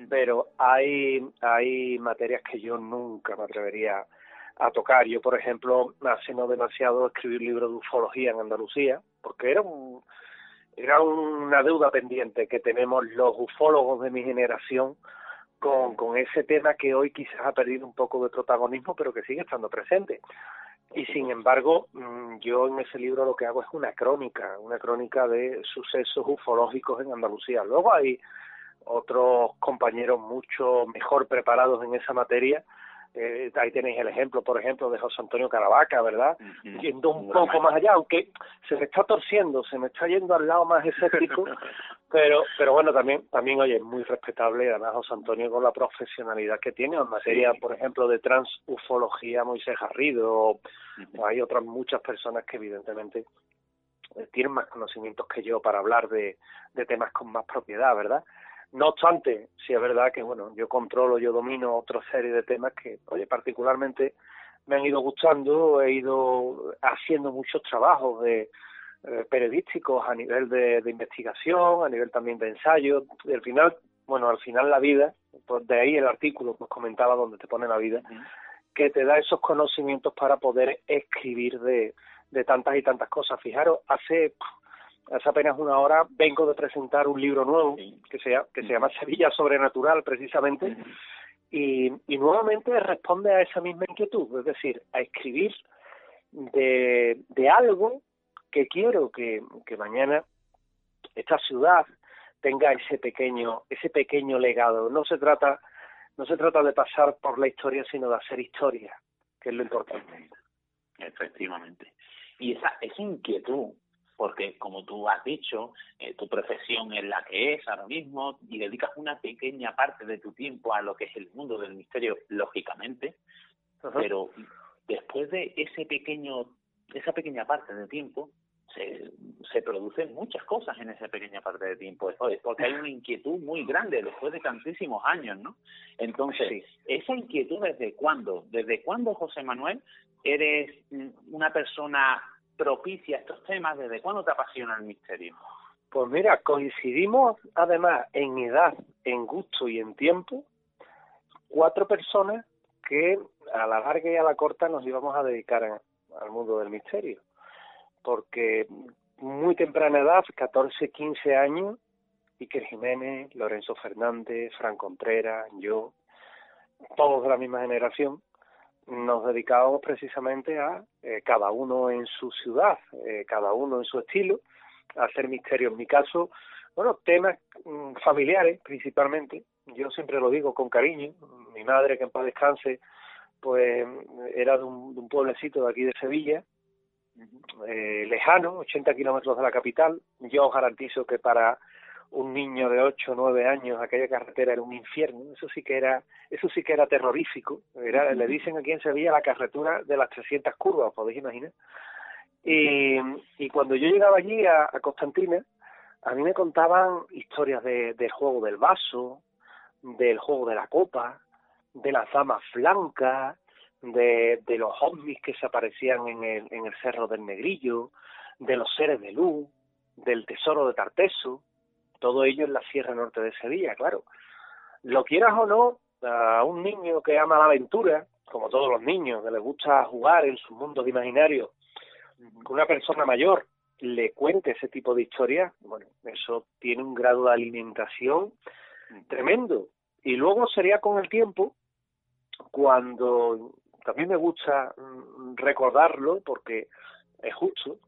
pero hay hay materias que yo nunca me atrevería a tocar. Yo, por ejemplo, hace no demasiado escribí un libro de ufología en Andalucía, porque era un era una deuda pendiente que tenemos los ufólogos de mi generación con, con ese tema que hoy quizás ha perdido un poco de protagonismo, pero que sigue estando presente. Y sin embargo, mm, yo en ese libro lo que hago es una crónica, una crónica de sucesos ufológicos en Andalucía. Luego hay otros compañeros mucho mejor preparados en esa materia eh, ahí tenéis el ejemplo, por ejemplo, de José Antonio Caravaca, ¿verdad? Yendo un poco más allá, aunque se me está torciendo, se me está yendo al lado más escéptico, <laughs> pero pero bueno, también, también oye, muy respetable, además José Antonio con la profesionalidad que tiene en materia, por ejemplo, de transufología, Moisés Garrido, o, hay otras muchas personas que evidentemente eh, tienen más conocimientos que yo para hablar de, de temas con más propiedad, ¿verdad? No obstante, sí es verdad que, bueno, yo controlo, yo domino otra serie de temas que, oye, particularmente me han ido gustando, he ido haciendo muchos trabajos de eh, periodísticos a nivel de, investigación, a nivel también de ensayo, y al final, bueno, al final la vida, pues de ahí el artículo que os comentaba donde te pone la vida, que te da esos conocimientos para poder escribir de, de tantas y tantas cosas. Fijaros, hace hace apenas una hora vengo de presentar un libro nuevo que se, que se llama Sevilla Sobrenatural, precisamente, y, y nuevamente responde a esa misma inquietud, es decir, a escribir de, de algo que quiero que, que mañana esta ciudad tenga ese pequeño ese pequeño legado. No se trata no se trata de pasar por la historia sino de hacer historia que es lo importante. Efectivamente. Y esa esa inquietud porque como tú has dicho, eh, tu profesión es la que es ahora mismo y dedicas una pequeña parte de tu tiempo a lo que es el mundo del misterio, lógicamente, pero después de ese pequeño, esa pequeña parte de tiempo, se, se producen muchas cosas en esa pequeña parte de tiempo, porque hay una inquietud muy grande después de tantísimos años, ¿no? Entonces, esa inquietud desde cuándo, desde cuándo José Manuel eres una persona propicia estos temas, desde cuándo te apasiona el misterio. Pues mira, coincidimos además en edad, en gusto y en tiempo, cuatro personas que a la larga y a la corta nos íbamos a dedicar al mundo del misterio. Porque muy temprana edad, 14, 15 años, Iker Jiménez, Lorenzo Fernández, Fran Contreras, yo, todos de la misma generación, nos dedicábamos precisamente a, eh, cada uno en su ciudad, eh, cada uno en su estilo, a hacer misterio. En mi caso, bueno, temas mm, familiares principalmente, yo siempre lo digo con cariño, mi madre que en paz descanse, pues era de un, pueblecito de aquí de Sevilla, eh, lejano, 80 kilómetros de la capital. Yo os garantizo que para un niño de 8 o 9 años aquella carretera era un infierno. Eso sí que era, eso sí que era terrorífico. Era, le dicen aquí en Sevilla la carretera de las 300 curvas, podéis imaginar. Y, y cuando yo llegaba allí a, a Constantina, a mí me contaban historias de, del juego del vaso, del juego de la copa, de las damas blancas, de, de los ovnis que se aparecían en el, en el Cerro del Negrillo, de los seres de luz, del tesoro de Tarteso, todo ello en la Sierra Norte de Sevilla, claro. Lo quieras o no, a un niño que ama la aventura, como todos los niños, que le gusta jugar en sus mundos imaginarios, que una persona mayor le cuente ese tipo de historias, bueno, eso tiene un grado de alimentación tremendo. Y luego sería con el tiempo cuando también me gusta mm, recordarlo porque es justo,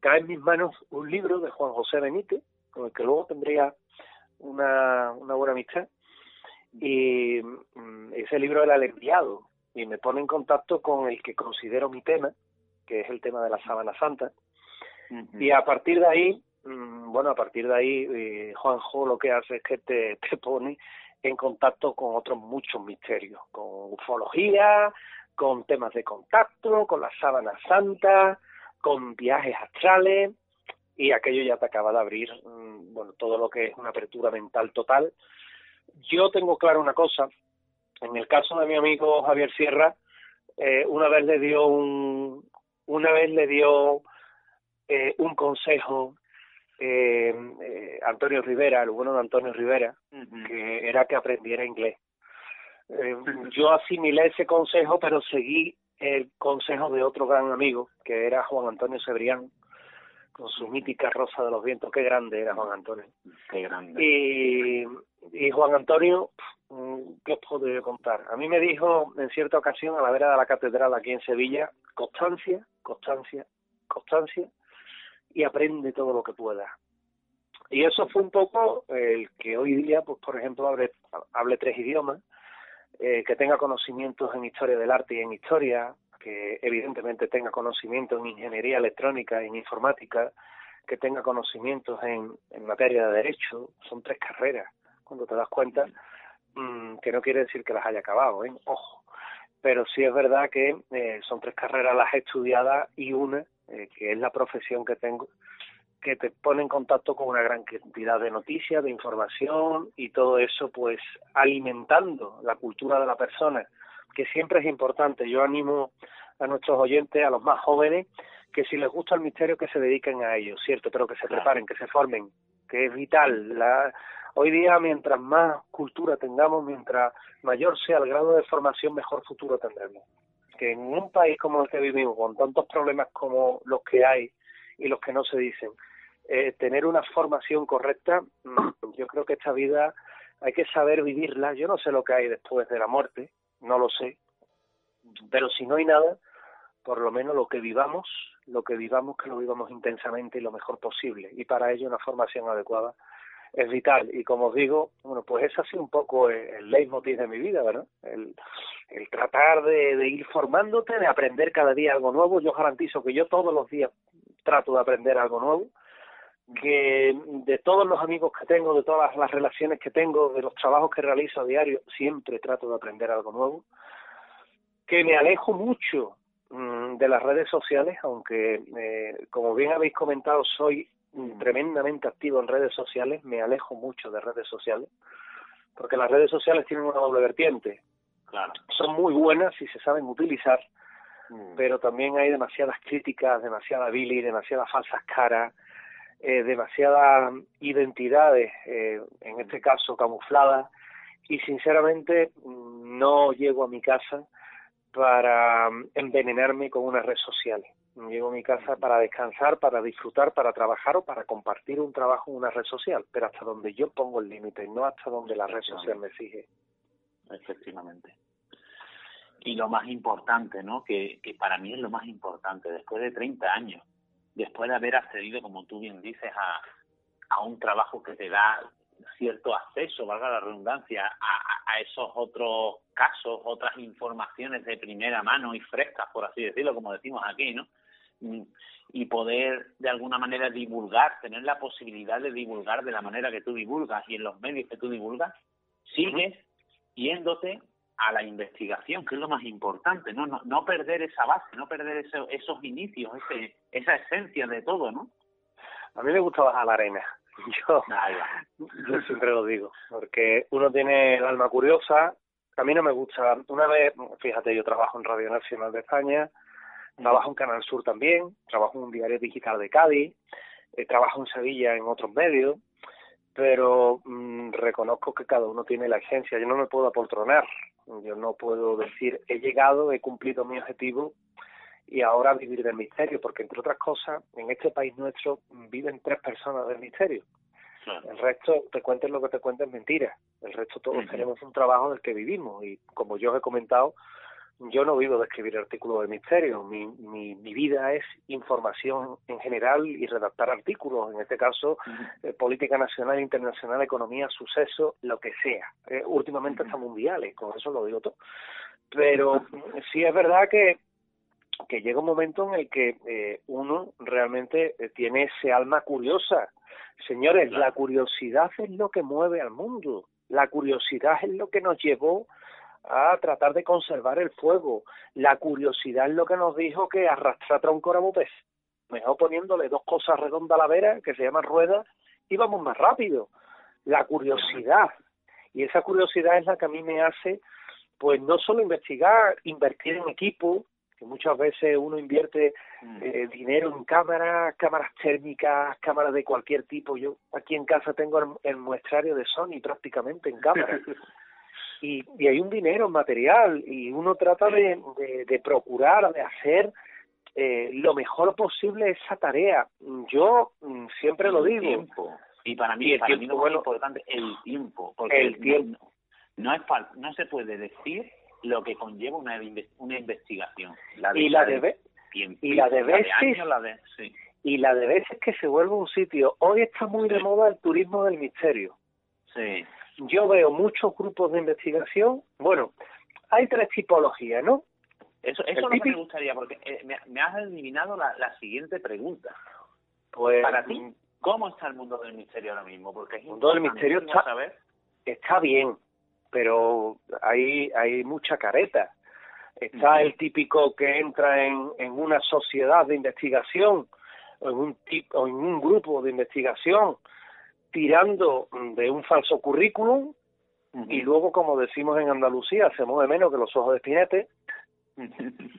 cae en mis manos un libro de Juan José Benítez, con el que luego tendría una, una buena amistad, y mm, ese libro era el enviado, y me pone en contacto con el que considero mi tema, que es el tema de la sábana santa, y a partir de ahí, mm, bueno, a partir de ahí, eh, Juanjo lo que hace es que te, <laughs> te pone en contacto con otros muchos misterios, con ufología, con temas de contacto, con la sábana santa, con viajes astrales, y aquello ya te acaba de abrir, mm, bueno, todo lo que es una apertura mental total. Yo tengo claro una cosa, en el caso de mi amigo Javier Sierra, eh, una vez le dio un, una vez le dio eh, un consejo eh, eh, Antonio Rivera, el bueno de Antonio Rivera, que era que aprendiera inglés. Eh, yo asimilé ese consejo, pero seguí el consejo de otro gran amigo, que era Juan Antonio Cebrián, con su mítica Rosa de los Vientos. Qué grande era Juan Antonio. Qué grande. Y, y Juan Antonio, ¿qué os puedo contar? A mí me dijo en cierta ocasión a la vera de la catedral aquí en Sevilla, constancia, constancia, constancia, y aprende todo lo que pueda. Y eso fue un poco el que hoy día, pues por ejemplo, hable, hable tres idiomas, eh, que tenga conocimientos en historia del arte y en historia, que evidentemente tenga conocimientos en ingeniería electrónica, en informática, que tenga conocimientos en, en materia de derecho, son tres carreras, cuando te das cuenta, mmm, que no quiere decir que las haya acabado, ¿eh? ojo, pero sí es verdad que eh, son tres carreras las estudiadas y una eh, que es la profesión que tengo, que te pone en contacto con una gran cantidad de noticias, de información y todo eso pues alimentando la cultura de la persona, que siempre es importante. Yo animo a nuestros oyentes, a los más jóvenes, que si les gusta el misterio que se dediquen a ello, ¿cierto? Pero que se preparen, que se formen, que es vital. La, hoy día, mientras más cultura tengamos, mientras mayor sea el grado de formación, mejor futuro tendremos que en un país como el que vivimos, con tantos problemas como los que hay y los que no se dicen, eh, tener una formación correcta, mm, yo creo que esta vida hay que saber vivirla. Yo no sé lo que hay después de la muerte, no lo sé, pero si no hay nada, por lo menos lo que vivamos, lo que vivamos, que lo vivamos intensamente y lo mejor posible. Y para ello una formación adecuada es vital. Y como os digo, bueno, pues ese ha sido un poco el leitmotiv de mi vida, ¿verdad? El, el tratar de, de, ir formándote, de aprender cada día algo nuevo. Yo garantizo que yo todos los días trato de aprender algo nuevo, que de todos los amigos que tengo, de todas las relaciones que tengo, de los trabajos que realizo a diario, siempre trato de aprender algo nuevo, que me alejo mucho mmm, de las redes sociales, aunque, eh, como bien habéis comentado, soy mm. tremendamente activo en redes sociales, me alejo mucho de redes sociales, porque las redes sociales tienen una doble vertiente. Claro. Son muy buenas si se saben utilizar, mm. pero también hay demasiadas críticas, demasiada billy, demasiadas falsas caras, eh, demasiadas identidades, eh, en este caso camufladas, y sinceramente mm, no llego a mi casa para envenenarme con una red social. Llego a mi casa para descansar, para disfrutar, para trabajar o para compartir un trabajo en una red social, pero hasta donde yo pongo el límite, no hasta donde la red social me exige. Efectivamente. Y lo más importante, ¿no? Que, que para mí es lo más importante, después de 30 años, después de haber accedido, como tú bien dices, a, a un trabajo que te da cierto acceso, valga la redundancia, a, a, esos otros casos, otras informaciones de primera mano y frescas, por así decirlo, como decimos aquí, ¿no? Y poder de alguna manera divulgar, tener la posibilidad de divulgar de la manera que tú divulgas y en los medios que tú divulgas, sigues yéndote a la investigación, que es lo más importante, ¿no? No, no perder esa base, no perder esos inicios, ese, esa esencia de todo, ¿no? A mí me gusta bajar la arena. <laughs> Yo, yo siempre lo digo, porque uno tiene el alma curiosa. A mí no me gusta. Una vez, fíjate, yo trabajo en Radio Nacional de España, trabajo en Canal Sur también, trabajo en un diario digital de Cádiz, eh, trabajo en Sevilla en otros medios, pero mm, reconozco que cada uno tiene la agencia. Yo no me puedo apoltronar. Yo no puedo decir, he llegado, he cumplido mi objetivo y ahora vivir del misterio, porque entre otras cosas, en este país nuestro viven tres personas del misterio. El resto, te cuentes lo que te cuentes, mentira. El resto todos tenemos un trabajo del que vivimos y como yo os he comentado, yo no vivo de escribir artículos de misterio. Mi, mi, mi vida es información en general y redactar artículos, en este caso, eh, política nacional, internacional, economía, suceso, lo que sea. Eh, últimamente hasta mundiales, con eso lo digo todo. Pero sí es verdad que que llega un momento en el que eh, uno realmente eh, tiene ese alma curiosa. Señores, la curiosidad es lo que mueve al mundo. La curiosidad es lo que nos llevó a tratar de conservar el fuego. La curiosidad es lo que nos dijo que arrastrar tronco era pez. Mejor poniéndole dos cosas redondas a la vera, que se llaman ruedas, y vamos más rápido. La curiosidad. Y esa curiosidad es la que a mí me hace, pues no solo investigar, invertir en equipo, que muchas veces uno invierte mm. eh, dinero en cámaras, cámaras térmicas, cámaras de cualquier tipo. Yo aquí en casa tengo el, muestrario de Sony prácticamente en cámara. <laughs> y, y hay un dinero material y uno trata de, de, procurar, de hacer eh, lo mejor posible esa tarea. Yo mm, siempre lo digo. Tiempo. Y para mí, para mí lo más importante el tiempo. Porque el tiempo. No, es no se puede decir lo que conlleva una, una investigación. La y la de, y la de veces y la de veces que se vuelve un sitio. Hoy está muy de moda el turismo del misterio. Sí. Yo veo muchos grupos de investigación. Bueno, hay tres tipologías, ¿no? Eso, eso no me gustaría, porque eh, me, has adivinado la, la siguiente pregunta. Pues, Para ti, mm, ¿cómo está el mundo del misterio ahora mismo? Porque el mundo del misterio está, está bien pero hay, hay mucha careta. Está el típico que entra en, en una sociedad de investigación o en un tipo, en un grupo de investigación tirando de un falso currículum y luego, como decimos en Andalucía, se mueve menos que los ojos de espinete. <laughs>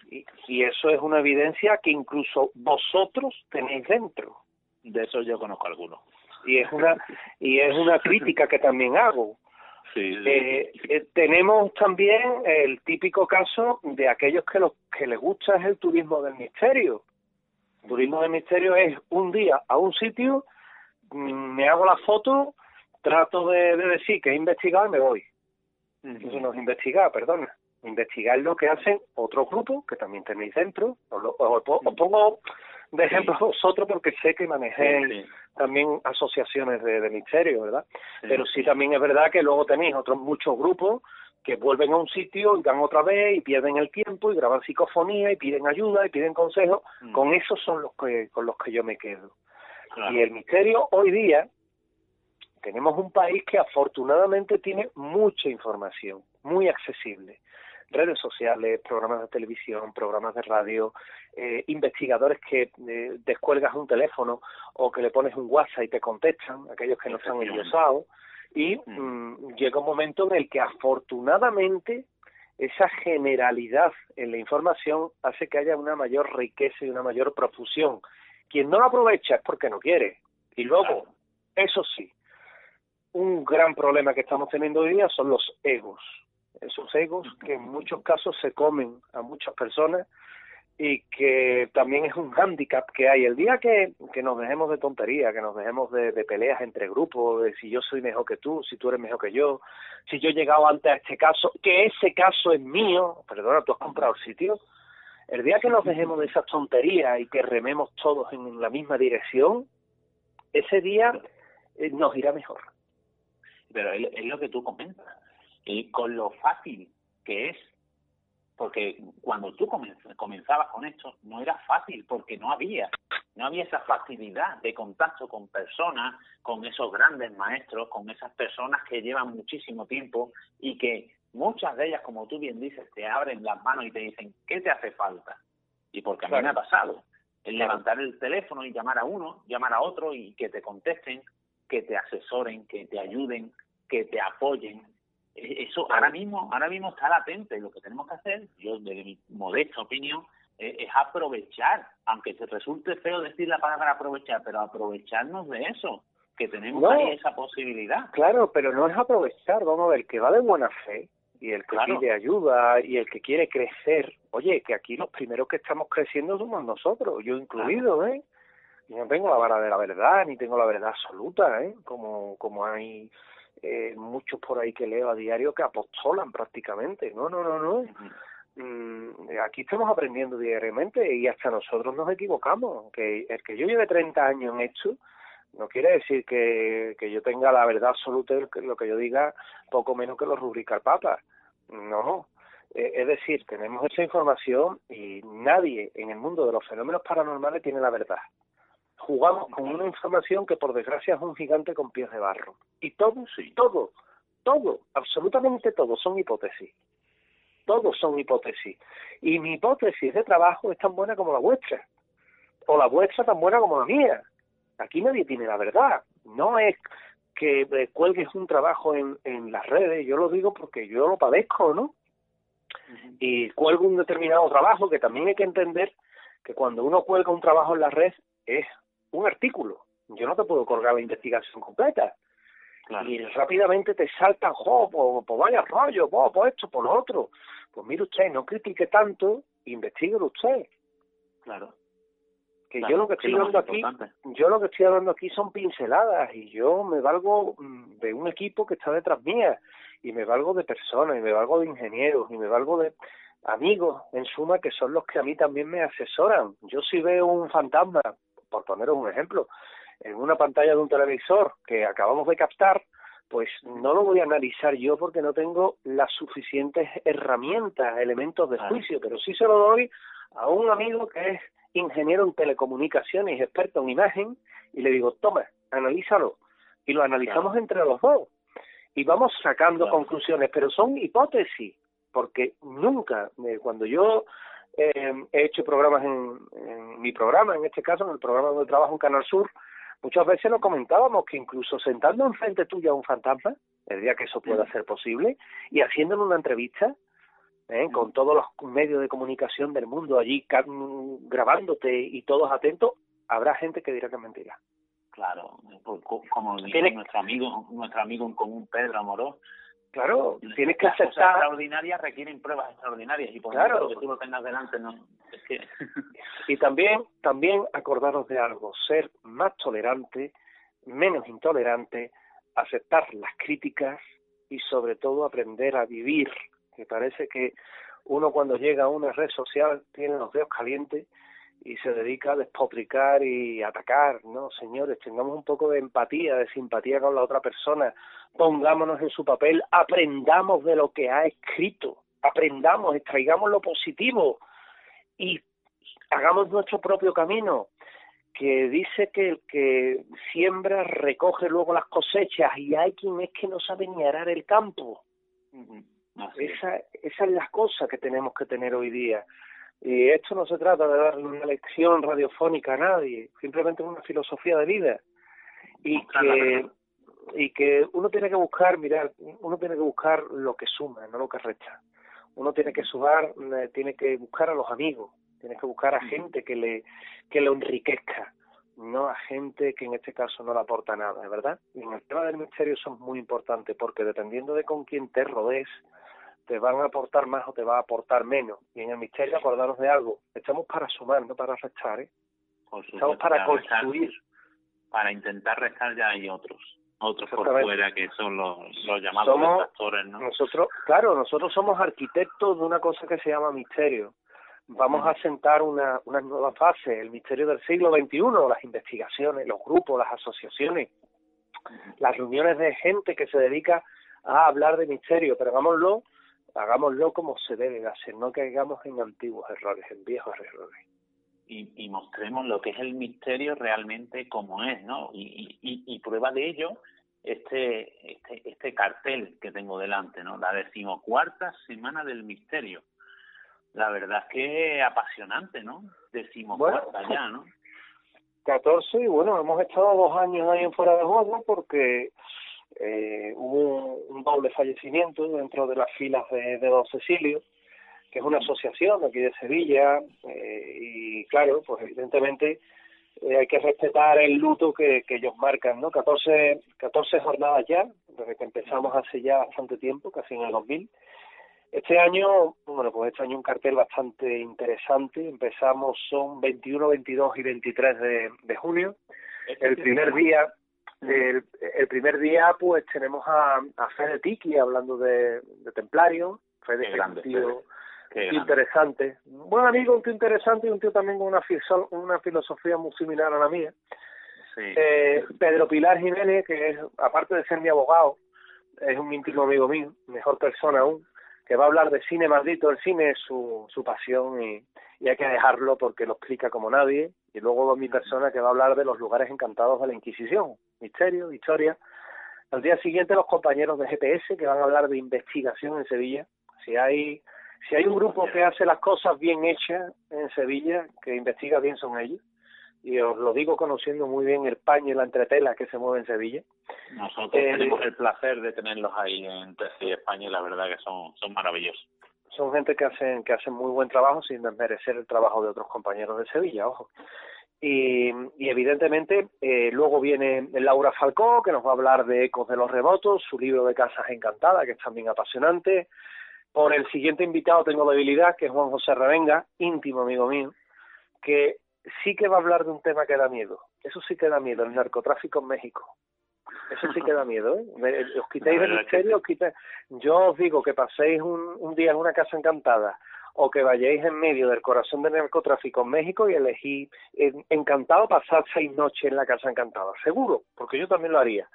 y, y eso es una evidencia que incluso vosotros tenéis dentro. De eso yo conozco algunos. Y es una y es una crítica que también hago eh, eh, tenemos también el típico caso de aquellos que lo que les gusta es el turismo del misterio. El turismo del misterio es un día a un sitio, me hago la foto, trato de, decir que he investigado y me voy. Eso no es investigar, perdona. Investigar lo que hacen otros grupos que también tenéis dentro. Os, pongo de ejemplo vosotros porque sé que manejé también asociaciones de, misterio, ¿verdad? Pero sí también es verdad que luego tenéis otros muchos grupos que vuelven a un sitio y dan otra vez y pierden el tiempo y graban psicofonía y piden ayuda y piden consejos. Mm. Con esos son los que con los que yo me quedo. Y el misterio hoy día tenemos un país que afortunadamente tiene mucha información, muy accesible. redes sociales, programas de televisión, programas de radio, eh, investigadores que eh, descuelgas un teléfono o que le pones un WhatsApp y te contestan, aquellos que no están endiosados, y mm. Mm, llega un momento en el que afortunadamente esa generalidad en la información hace que haya una mayor riqueza y una mayor profusión. Quien no la aprovecha es porque no quiere. Y luego, eso sí, un gran problema que estamos teniendo hoy día son los egos. Esos egos que en muchos casos se comen a muchas personas y que también es un hándicap que hay. El día que, que nos dejemos de tontería, que nos dejemos de, de, peleas entre grupos, de si yo soy mejor que tú, si tú eres mejor que yo, si yo he llegado antes a este caso, que ese caso es mío, perdona, tú has comprado el sitio, el día que nos dejemos de esas tonterías y que rememos todos en la misma dirección, ese día eh, nos irá mejor. Pero es, lo que tú comentas, y con lo fácil que es porque cuando tú comenzabas con esto no era fácil porque no había no había esa facilidad de contacto con personas con esos grandes maestros con esas personas que llevan muchísimo tiempo y que muchas de ellas como tú bien dices te abren las manos y te dicen qué te hace falta y porque a mí me ha pasado el levantar el teléfono y llamar a uno llamar a otro y que te contesten que te asesoren que te ayuden que te apoyen. Eso ahora mismo, ahora mismo está latente. Lo que tenemos que hacer, yo desde mi modesta opinión, eh, es aprovechar, aunque te resulte feo decir la palabra aprovechar, pero aprovecharnos de eso, que tenemos ahí esa posibilidad. Claro, pero no es aprovechar, vamos a ver, que va de buena fe y el que pide ayuda y el que quiere crecer. Oye, que aquí los primeros que estamos creciendo somos nosotros, yo incluido, ¿eh? Yo no tengo la vara de la verdad, ni tengo la verdad absoluta, ¿eh? Como, como hay eh, muchos por ahí que leo a diario que apostolan prácticamente. No, no, no, no. Mm, aquí estamos aprendiendo diariamente y hasta nosotros nos equivocamos. Que el que yo lleve 30 años en esto no quiere decir que, que yo tenga la verdad absoluta que lo que yo diga poco menos que lo rubrica el Papa. No. Eh, es decir, tenemos esa información y nadie en el mundo de los fenómenos paranormales tiene la verdad jugamos con una información que por desgracia es un gigante con pies de barro. Y todo, sí. todo, todo, absolutamente todo son hipótesis. Todos son hipótesis. Y mi hipótesis de trabajo es tan buena como la vuestra. O la vuestra tan buena como la mía. Aquí nadie tiene la verdad. No es que eh, cuelgues un trabajo en, en las redes, yo lo digo porque yo lo padezco, ¿no? Y cuelgo un determinado trabajo que también hay que entender que cuando uno cuelga un trabajo en la red es un artículo. Yo no te puedo colgar la investigación completa. Y rápidamente te saltan, jo, por, por vaya rollo, por, esto, por lo otro. Pues mire usted, no critique tanto, investigue usted. Claro. Que yo lo que estoy hablando aquí, yo lo que estoy hablando aquí son pinceladas y yo me valgo mm, de un equipo que está detrás mía y me valgo de personas y me valgo de ingenieros y me valgo de amigos en suma que son los que a mí también me asesoran. Yo si veo un fantasma por poneros un ejemplo, en una pantalla de un televisor que acabamos de captar, pues no lo voy a analizar yo porque no tengo las suficientes herramientas, elementos de juicio, pero sí se lo doy a un amigo que es ingeniero en telecomunicaciones, experto en imagen, y le digo, toma, analízalo. Y lo analizamos entre los dos. Y vamos sacando conclusiones, pero son hipótesis, porque nunca, eh, cuando yo eh, he hecho programas en, mi programa, en este caso, en el programa donde trabajo en Canal Sur, muchas veces nos comentábamos que incluso sentando enfrente tuya a un fantasma, el día que eso pueda ser posible, y haciéndole una entrevista, ¿eh? con todos los medios de comunicación del mundo allí grabándote y todos atentos, habrá gente que dirá que es mentira. Claro, como dice nuestro amigo, nuestro amigo en común Pedro Amorós, Claro, tienes que aceptar. Cosas extraordinarias requieren pruebas extraordinarias y por claro. que tú lo tengas delante no. Es que... <laughs> y también, también acordaros de algo: ser más tolerante, menos intolerante, aceptar las críticas y sobre todo aprender a vivir. Que parece que uno cuando llega a una red social tiene los dedos calientes y se dedica a despotricar y atacar, ¿no? Señores, tengamos un poco de empatía, de simpatía con la otra persona, pongámonos en su papel, aprendamos de lo que ha escrito, aprendamos, extraigamos lo positivo y hagamos nuestro propio camino, que dice que el que siembra recoge luego las cosechas y hay quien es que no sabe ni arar el campo. Esa, esa es la cosa que tenemos que tener hoy día. Y esto no se trata de darle una lección radiofónica a nadie, simplemente una filosofía de vida. Y que, y que uno tiene que buscar, mirar, uno tiene que buscar lo que suma, no lo que resta. Uno tiene que sumar, eh, tiene que buscar a los amigos, tiene que buscar a gente que le, que lo enriquezca, no a gente que en este caso no le aporta nada, ¿verdad? Y en el tema del misterio eso es muy importante, porque dependiendo de con quién te rodees, te van a aportar más o te va a aportar menos. Y en el misterio acordaros de algo, estamos para sumar, no para restar, ¿eh? Estamos para, construir. para intentar restar ya hay otros, otros por fuera que son los, los llamados actores, ¿no? Nosotros, claro, nosotros somos arquitectos de una cosa que se llama misterio. Vamos a sentar una, una nueva fase, el misterio del siglo XXI, las investigaciones, los grupos, las asociaciones, las reuniones de gente que se dedica a hablar de misterio, pero hagámoslo hagámoslo como se debe hacer, no caigamos en antiguos errores, en viejos errores. Y, y mostremos lo que es el misterio realmente como es, ¿no? Y, y, y prueba de ello este, este, este cartel que tengo delante, ¿no? La decimocuarta semana del misterio. La verdad es que apasionante, ¿no? Decimocuarta ya, ¿no? 14 y bueno, hemos estado dos años ahí en fuera de juego porque eh, hubo un, doble fallecimiento dentro de las filas de, de Don Cecilio, que es una asociación aquí de Sevilla, eh, y claro, pues evidentemente eh, hay que respetar el luto que, que ellos marcan, ¿no? 14, 14 jornadas ya, desde que empezamos hace ya bastante tiempo, casi en el 2000. Este año, bueno, pues este año un cartel bastante interesante. Empezamos, son 21, 22 y 23 de, de junio. El primer día, el, el, primer día, pues tenemos a, a Fede Tiki hablando de, de Templario. Fede grande, tío, interesante. Un buen amigo, un tío interesante y un tío también con una, una filosofía muy similar a la mía. Sí. Eh, Pedro Pilar Jiménez, que es, aparte de ser mi abogado, es un íntimo amigo mío, mejor persona aún, que va a hablar de cine maldito. El cine es su, su pasión y, y hay que dejarlo porque lo explica como nadie. Y luego mi persona que va a hablar de los lugares encantados de la Inquisición, misterio, historia. Al día siguiente los compañeros de GPS que van a hablar de investigación en Sevilla. Si hay si hay un grupo que hace las cosas bien hechas en Sevilla, que investiga bien son ellos. Y os lo digo conociendo muy bien el paño y la entretela que se mueve en Sevilla. Nosotros eh, tenemos el placer de tenerlos ahí en España y la verdad que son, son maravillosos son gente que hacen que hacen muy buen trabajo sin desmerecer el trabajo de otros compañeros de Sevilla, ojo. Y, evidentemente eh, luego viene Laura Falcó, que nos va a hablar de Ecos de los Rebotos, su libro de Casas Encantadas, que es también apasionante. Por el siguiente invitado tengo debilidad, que es Juan José Revenga, íntimo amigo mío, que sí que va a hablar de un tema que da miedo. Eso sí que da miedo, el narcotráfico en México. Eso sí que da miedo, ¿eh? Os quitéis el misterio, os quitéis... Yo os digo que paséis un, un día en una casa encantada o que vayáis en medio del corazón del narcotráfico en México y elegí encantado pasar seis noches en la casa encantada. Seguro, porque yo también lo haría.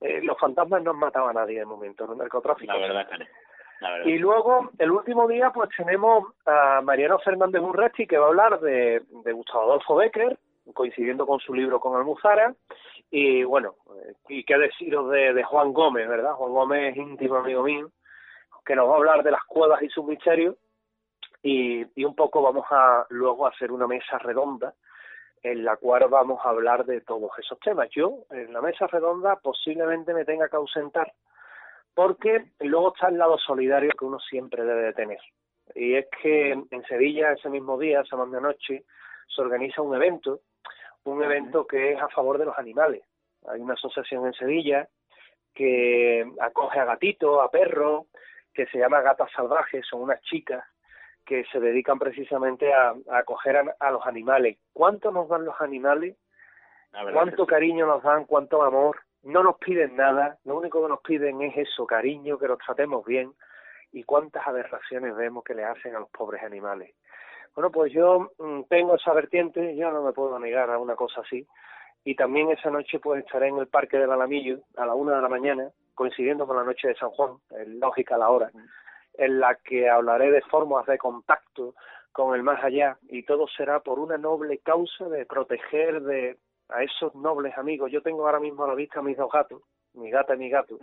Eh, los fantasmas no han matado a nadie de momento, los narcotráficos. La verdad que Y luego, el último día, pues tenemos a Mariano Fernández Urresti, que va a hablar de, de Gustavo Adolfo Becker, coincidiendo con su libro con Almuzara, y bueno, y qué deciros de, de Juan Gómez, ¿verdad? Juan Gómez es íntimo amigo mío, que nos va a hablar de las cuevas y sus misterios, y, y un poco vamos a luego hacer una mesa redonda en la cual vamos a hablar de todos esos temas. Yo, en la mesa redonda, posiblemente me tenga que ausentar, porque luego está el lado solidario que uno siempre debe de tener. Y es que en Sevilla, ese mismo día, esa misma noche, se organiza un evento un evento que es a favor de los animales. Hay una asociación en Sevilla que acoge a gatitos, a perros, que se llama Gatas Salvajes, son unas chicas que se dedican precisamente a, acoger a, los animales. ¿Cuánto nos dan los animales? ¿Cuánto cariño nos dan? ¿Cuánto amor? No nos piden nada, lo único que nos piden es eso, cariño, que los tratemos bien. ¿Y cuántas aberraciones vemos que le hacen a los pobres animales? Bueno, pues yo mm, tengo esa vertiente, yo no me puedo negar a una cosa así. Y también esa noche pues estaré en el Parque del Alamillo a la una de la mañana, coincidiendo con la noche de San Juan, en lógica la hora, en la que hablaré de formas de contacto con el más allá y todo será por una noble causa de proteger de a esos nobles amigos. Yo tengo ahora mismo a la vista mis dos gatos, mi gata y mi gato,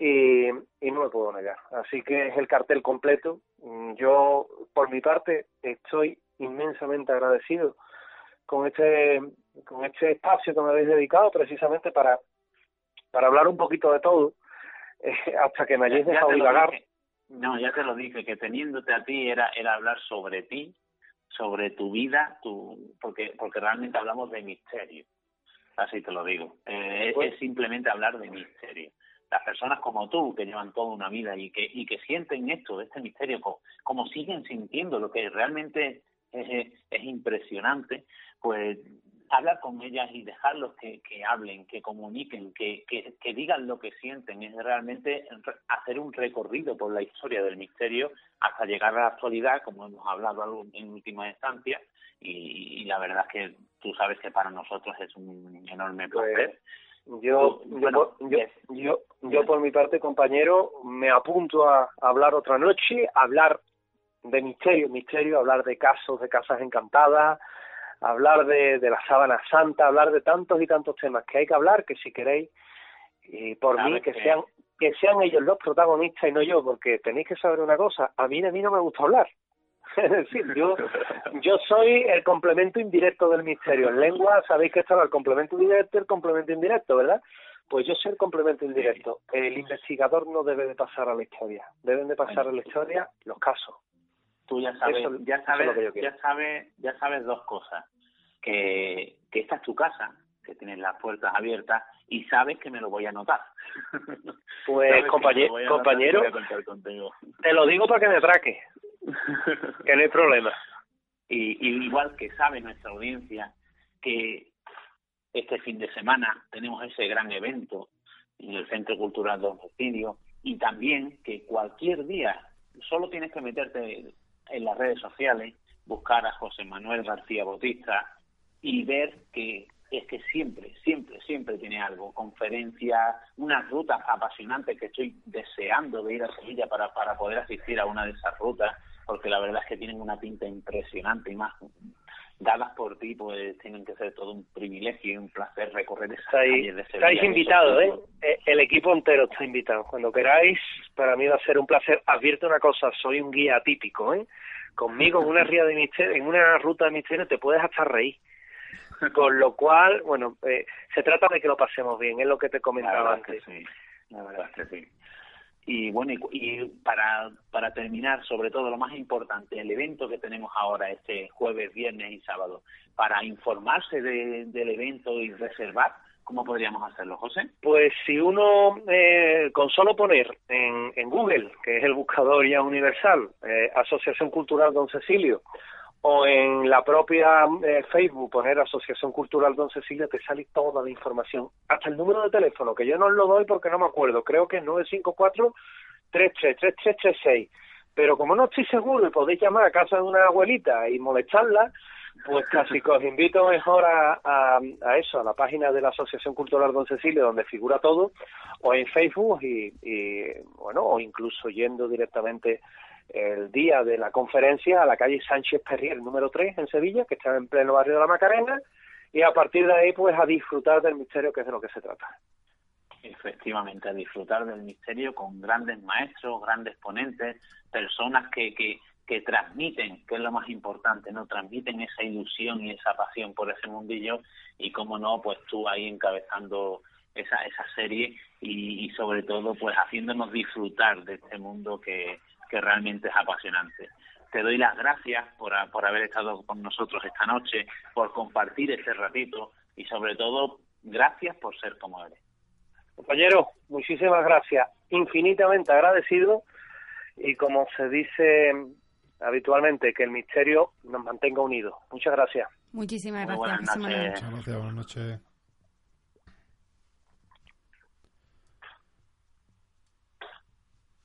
y, y no me puedo negar. Así que es el cartel completo. Mm, yo, por mi parte, estoy inmensamente agradecido con este con este espacio que me habéis dedicado precisamente para para hablar un poquito de todo <laughs> eh, hasta que me hayáis dejado divagar. No, ya te lo dije, que teniéndote a ti era, era hablar sobre ti, sobre tu vida, tu, porque, porque realmente hablamos de misterio. Así te lo digo. Eh, pues es simplemente hablar de misterio. Las personas como tú, que llevan toda una vida y que, y que sienten esto, este misterio, como, como siguen sintiendo lo que realmente es, es impresionante, pues hablar con ellas y dejarlos que, que hablen, que comuniquen, que, que, que, digan lo que sienten, es realmente hacer un recorrido por la historia del misterio hasta llegar a la actualidad, como hemos hablado en última instancia, y, la verdad es que tú sabes que para nosotros es un enorme pues, yo, yo, yo, yo, por mi parte, compañero, me apunto a hablar otra noche, hablar de misterio, misterio, hablar de casos, de casas encantadas, hablar de, de la sábana santa, hablar de tantos y tantos temas que hay que hablar, que si queréis, y por mí, que, sean que sean ellos los protagonistas y no yo, porque tenéis que saber una cosa, a mí de mí no me gusta hablar. <laughs> es decir, yo, yo soy el complemento indirecto del misterio. En lengua sabéis que está el complemento directo y el complemento indirecto, ¿verdad? Pues yo soy el complemento indirecto. El investigador no debe de pasar a la historia. Deben de pasar a la historia los casos tú ya sabes, ya sabes, ya sabes, ya sabes dos cosas, que, que esta es tu casa, que tienes las puertas abiertas y sabes que me lo voy a anotar. Pues <laughs> compañero, compañero, te lo digo para que me traque, <laughs> que no hay problema. Y, y igual que sabe nuestra audiencia que este fin de semana tenemos ese gran evento en el Centro Cultural Don Cecilio y también que cualquier día solo tienes que meterte en las redes sociales, buscar a José Manuel García Bautista y ver que es que siempre, siempre, siempre tiene algo, conferencias, unas rutas apasionantes que estoy deseando de ir a Sevilla para, para poder asistir a una de esas rutas, porque la verdad es que tienen una pinta impresionante y más dadas por ti, pues tienen que ser todo un privilegio y un placer recorrer esas calles de Sevilla. Estáis invitados, ¿eh? ¿eh? El equipo entero está invitado. Cuando queráis, para mí va a ser un placer. Advierto una cosa, soy un guía típico, ¿eh? Conmigo en una, ría de misterio, en una ruta de misterio te puedes hasta reír. <laughs> Con lo cual, bueno, eh, se trata de que lo pasemos bien, es lo que te comentaba antes. sí. La verdad es que sí. Y bueno, y, para, para terminar, sobre todo lo más importante, el evento que tenemos ahora este jueves, viernes y sábado, para informarse del evento y reservar, ¿cómo podríamos hacerlo, José? Pues si uno, eh, con solo poner en, en Google, que es el buscador ya universal, eh, Asociación Cultural Don Cecilio, o en la propia eh, Facebook poner Asociación Cultural Don Cecilia te sale toda la información, hasta el número de teléfono, que yo no lo doy porque no me acuerdo, creo que es 954 333336 pero como no estoy seguro y podéis llamar a casa de una abuelita y molestarla, pues casi que os invito mejor a, a, a, eso, a la página de la Asociación Cultural Don Cecilio, donde figura todo, o en Facebook y, y bueno, o incluso yendo directamente el día de la conferencia a la calle Sánchez Perrier, número 3, en Sevilla, que está en pleno barrio de la Macarena, y a partir de ahí, pues a disfrutar del misterio, que es de lo que se trata. Efectivamente, a disfrutar del misterio con grandes maestros, grandes ponentes, personas que, que, que transmiten, que es lo más importante, ¿no? Transmiten esa ilusión y esa pasión por ese mundillo y, como no, pues tú ahí encabezando esa, esa serie y, y sobre todo, pues haciéndonos disfrutar de este mundo que, que realmente es apasionante. Te doy las gracias por, por haber estado con nosotros esta noche, por compartir este ratito y sobre todo gracias por ser como eres. Compañero, muchísimas gracias. Infinitamente agradecido y como se dice habitualmente, que el misterio nos mantenga unidos. Muchas gracias. Muchísimas gracias. Muchas gracias, buenas noches.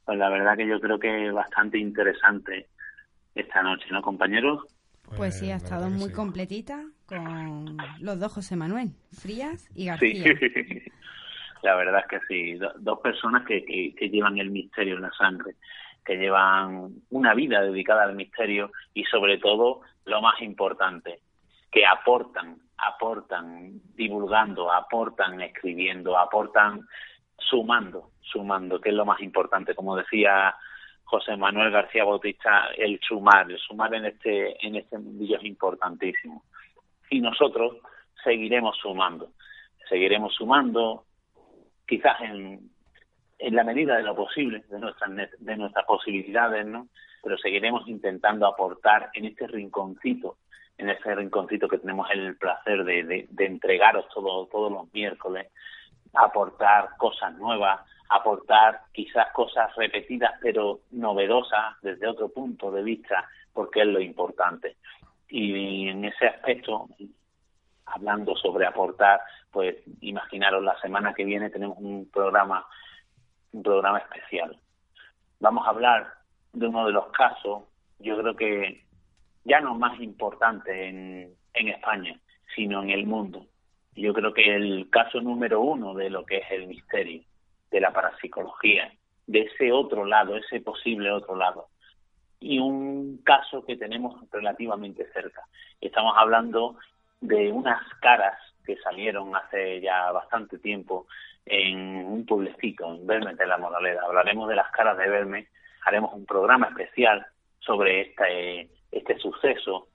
Pues la verdad que yo creo que es bastante interesante esta noche, ¿no, compañeros? Pues, sí, ha estado muy completita con los dos José Manuel, Frías y García. Sí, <laughs> la verdad es que sí, dos personas que, que, llevan el misterio en la sangre, que llevan una vida dedicada al misterio y sobre todo, lo más importante, que aportan, aportan divulgando, aportan escribiendo, aportan sumando, sumando, que es lo más importante. Como decía José Manuel García Bautista, el sumar, el sumar en este, en este mundillo es importantísimo. Y nosotros seguiremos sumando, seguiremos sumando, quizás en, en la medida de lo posible, de nuestras, de nuestras posibilidades, ¿no? Pero seguiremos intentando aportar en este rinconcito, en este rinconcito que tenemos el placer de, de, entregaros todo, todos los miércoles, aportar cosas nuevas, aportar quizás cosas repetidas pero novedosas desde otro punto de vista, porque es lo importante. Y en ese aspecto, hablando sobre aportar, pues imaginaros la semana que viene tenemos un programa, un programa especial. Vamos a hablar de uno de los casos, yo creo que ya no más importante en, en España, sino en el mundo. Yo creo que el caso número uno de lo que es el misterio de la parapsicología, de ese otro lado, ese posible otro lado. Y un caso que tenemos relativamente cerca. Estamos hablando de unas caras que salieron hace ya bastante tiempo en un pueblecito, en Belme de la Moraleda. Hablaremos de las caras de Belme, haremos un programa especial sobre este, este suceso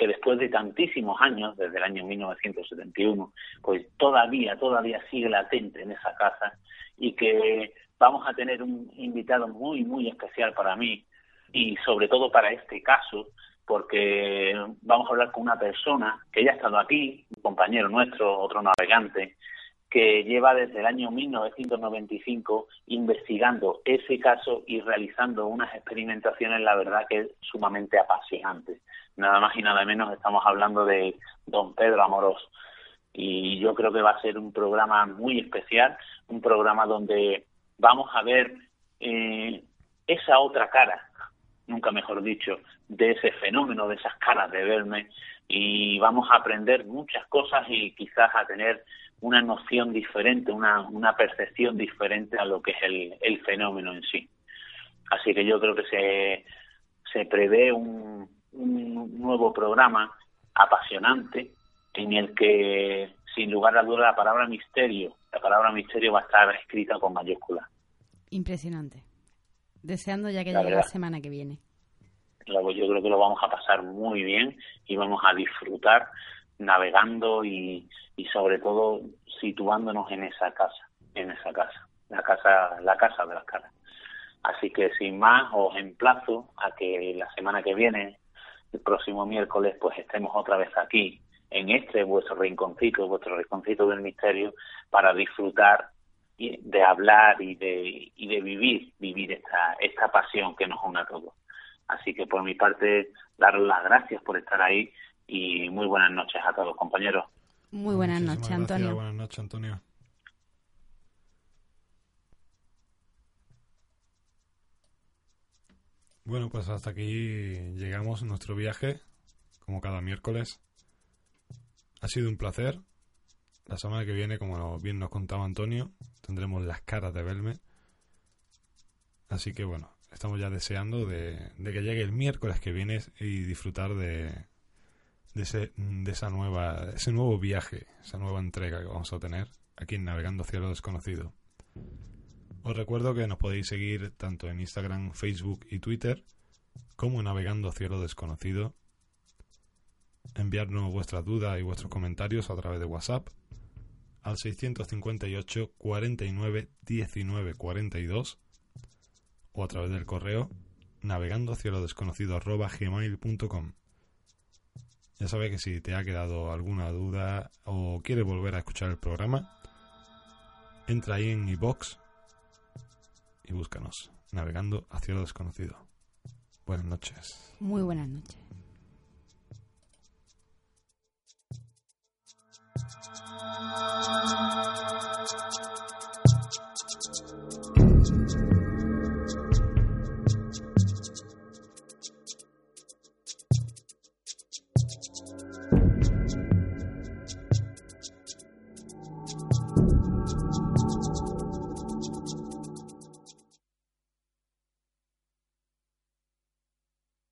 que después de tantísimos años, desde el año 1971, pues todavía, todavía sigue latente en esa casa y que vamos a tener un invitado muy, muy especial para mí y sobre todo para este caso, porque vamos a hablar con una persona que ya ha estado aquí, un compañero nuestro, otro navegante, que lleva desde el año 1995 investigando ese caso y realizando unas experimentaciones, la verdad que es sumamente apasionante. Nada más y nada menos estamos hablando de don Pedro Amorós. Y yo creo que va a ser un programa muy especial, un programa donde vamos a ver eh, esa otra cara, nunca mejor dicho, de ese fenómeno, de esas caras de verme, y vamos a aprender muchas cosas y quizás a tener una noción diferente, una, una percepción diferente a lo que es el, el fenómeno en sí. Así que yo creo que se, se prevé un, un nuevo programa apasionante en el que, sin lugar a duda, la palabra misterio, la palabra misterio va a estar escrita con mayúsculas. Impresionante. Deseando ya que llegue la semana que viene. Yo creo que lo vamos a pasar muy bien y vamos a disfrutar navegando y, y sobre todo situándonos en esa casa, en esa casa, la casa, la casa de las caras. Así que sin más os emplazo a que la semana que viene, el próximo miércoles, pues estemos otra vez aquí en este vuestro rinconcito, vuestro rinconcito del misterio, para disfrutar de hablar y de, y de vivir, vivir esta, esta pasión que nos une a todos. Así que por mi parte, daros las gracias por estar ahí y muy buenas noches a todos, compañeros. Muy buenas noches, Antonio. Buenas noches, Antonio. Bueno, pues hasta aquí llegamos nuestro viaje, como cada miércoles. Ha sido un placer. La semana que viene, como bien nos contaba Antonio, tendremos las caras de Belme. Así que bueno, estamos ya deseando de, que llegue el miércoles que viene y disfrutar de, de, ese, de esa nueva, ese nuevo viaje, esa nueva entrega que vamos a tener aquí en Navegando Cielo Desconocido. Os recuerdo que nos podéis seguir tanto en Instagram, Facebook y Twitter como Navegando Cielo Desconocido. Enviarnos vuestras dudas y vuestros comentarios a través de WhatsApp al 658 49 19 42 o a través del correo navegando cielo desconocido arroba gmail.com. Ya sabes que si te ha quedado alguna duda o quieres volver a escuchar el programa, entra ahí en iBox y búscanos, navegando a cielo desconocido. Buenas noches. Muy buenas noches.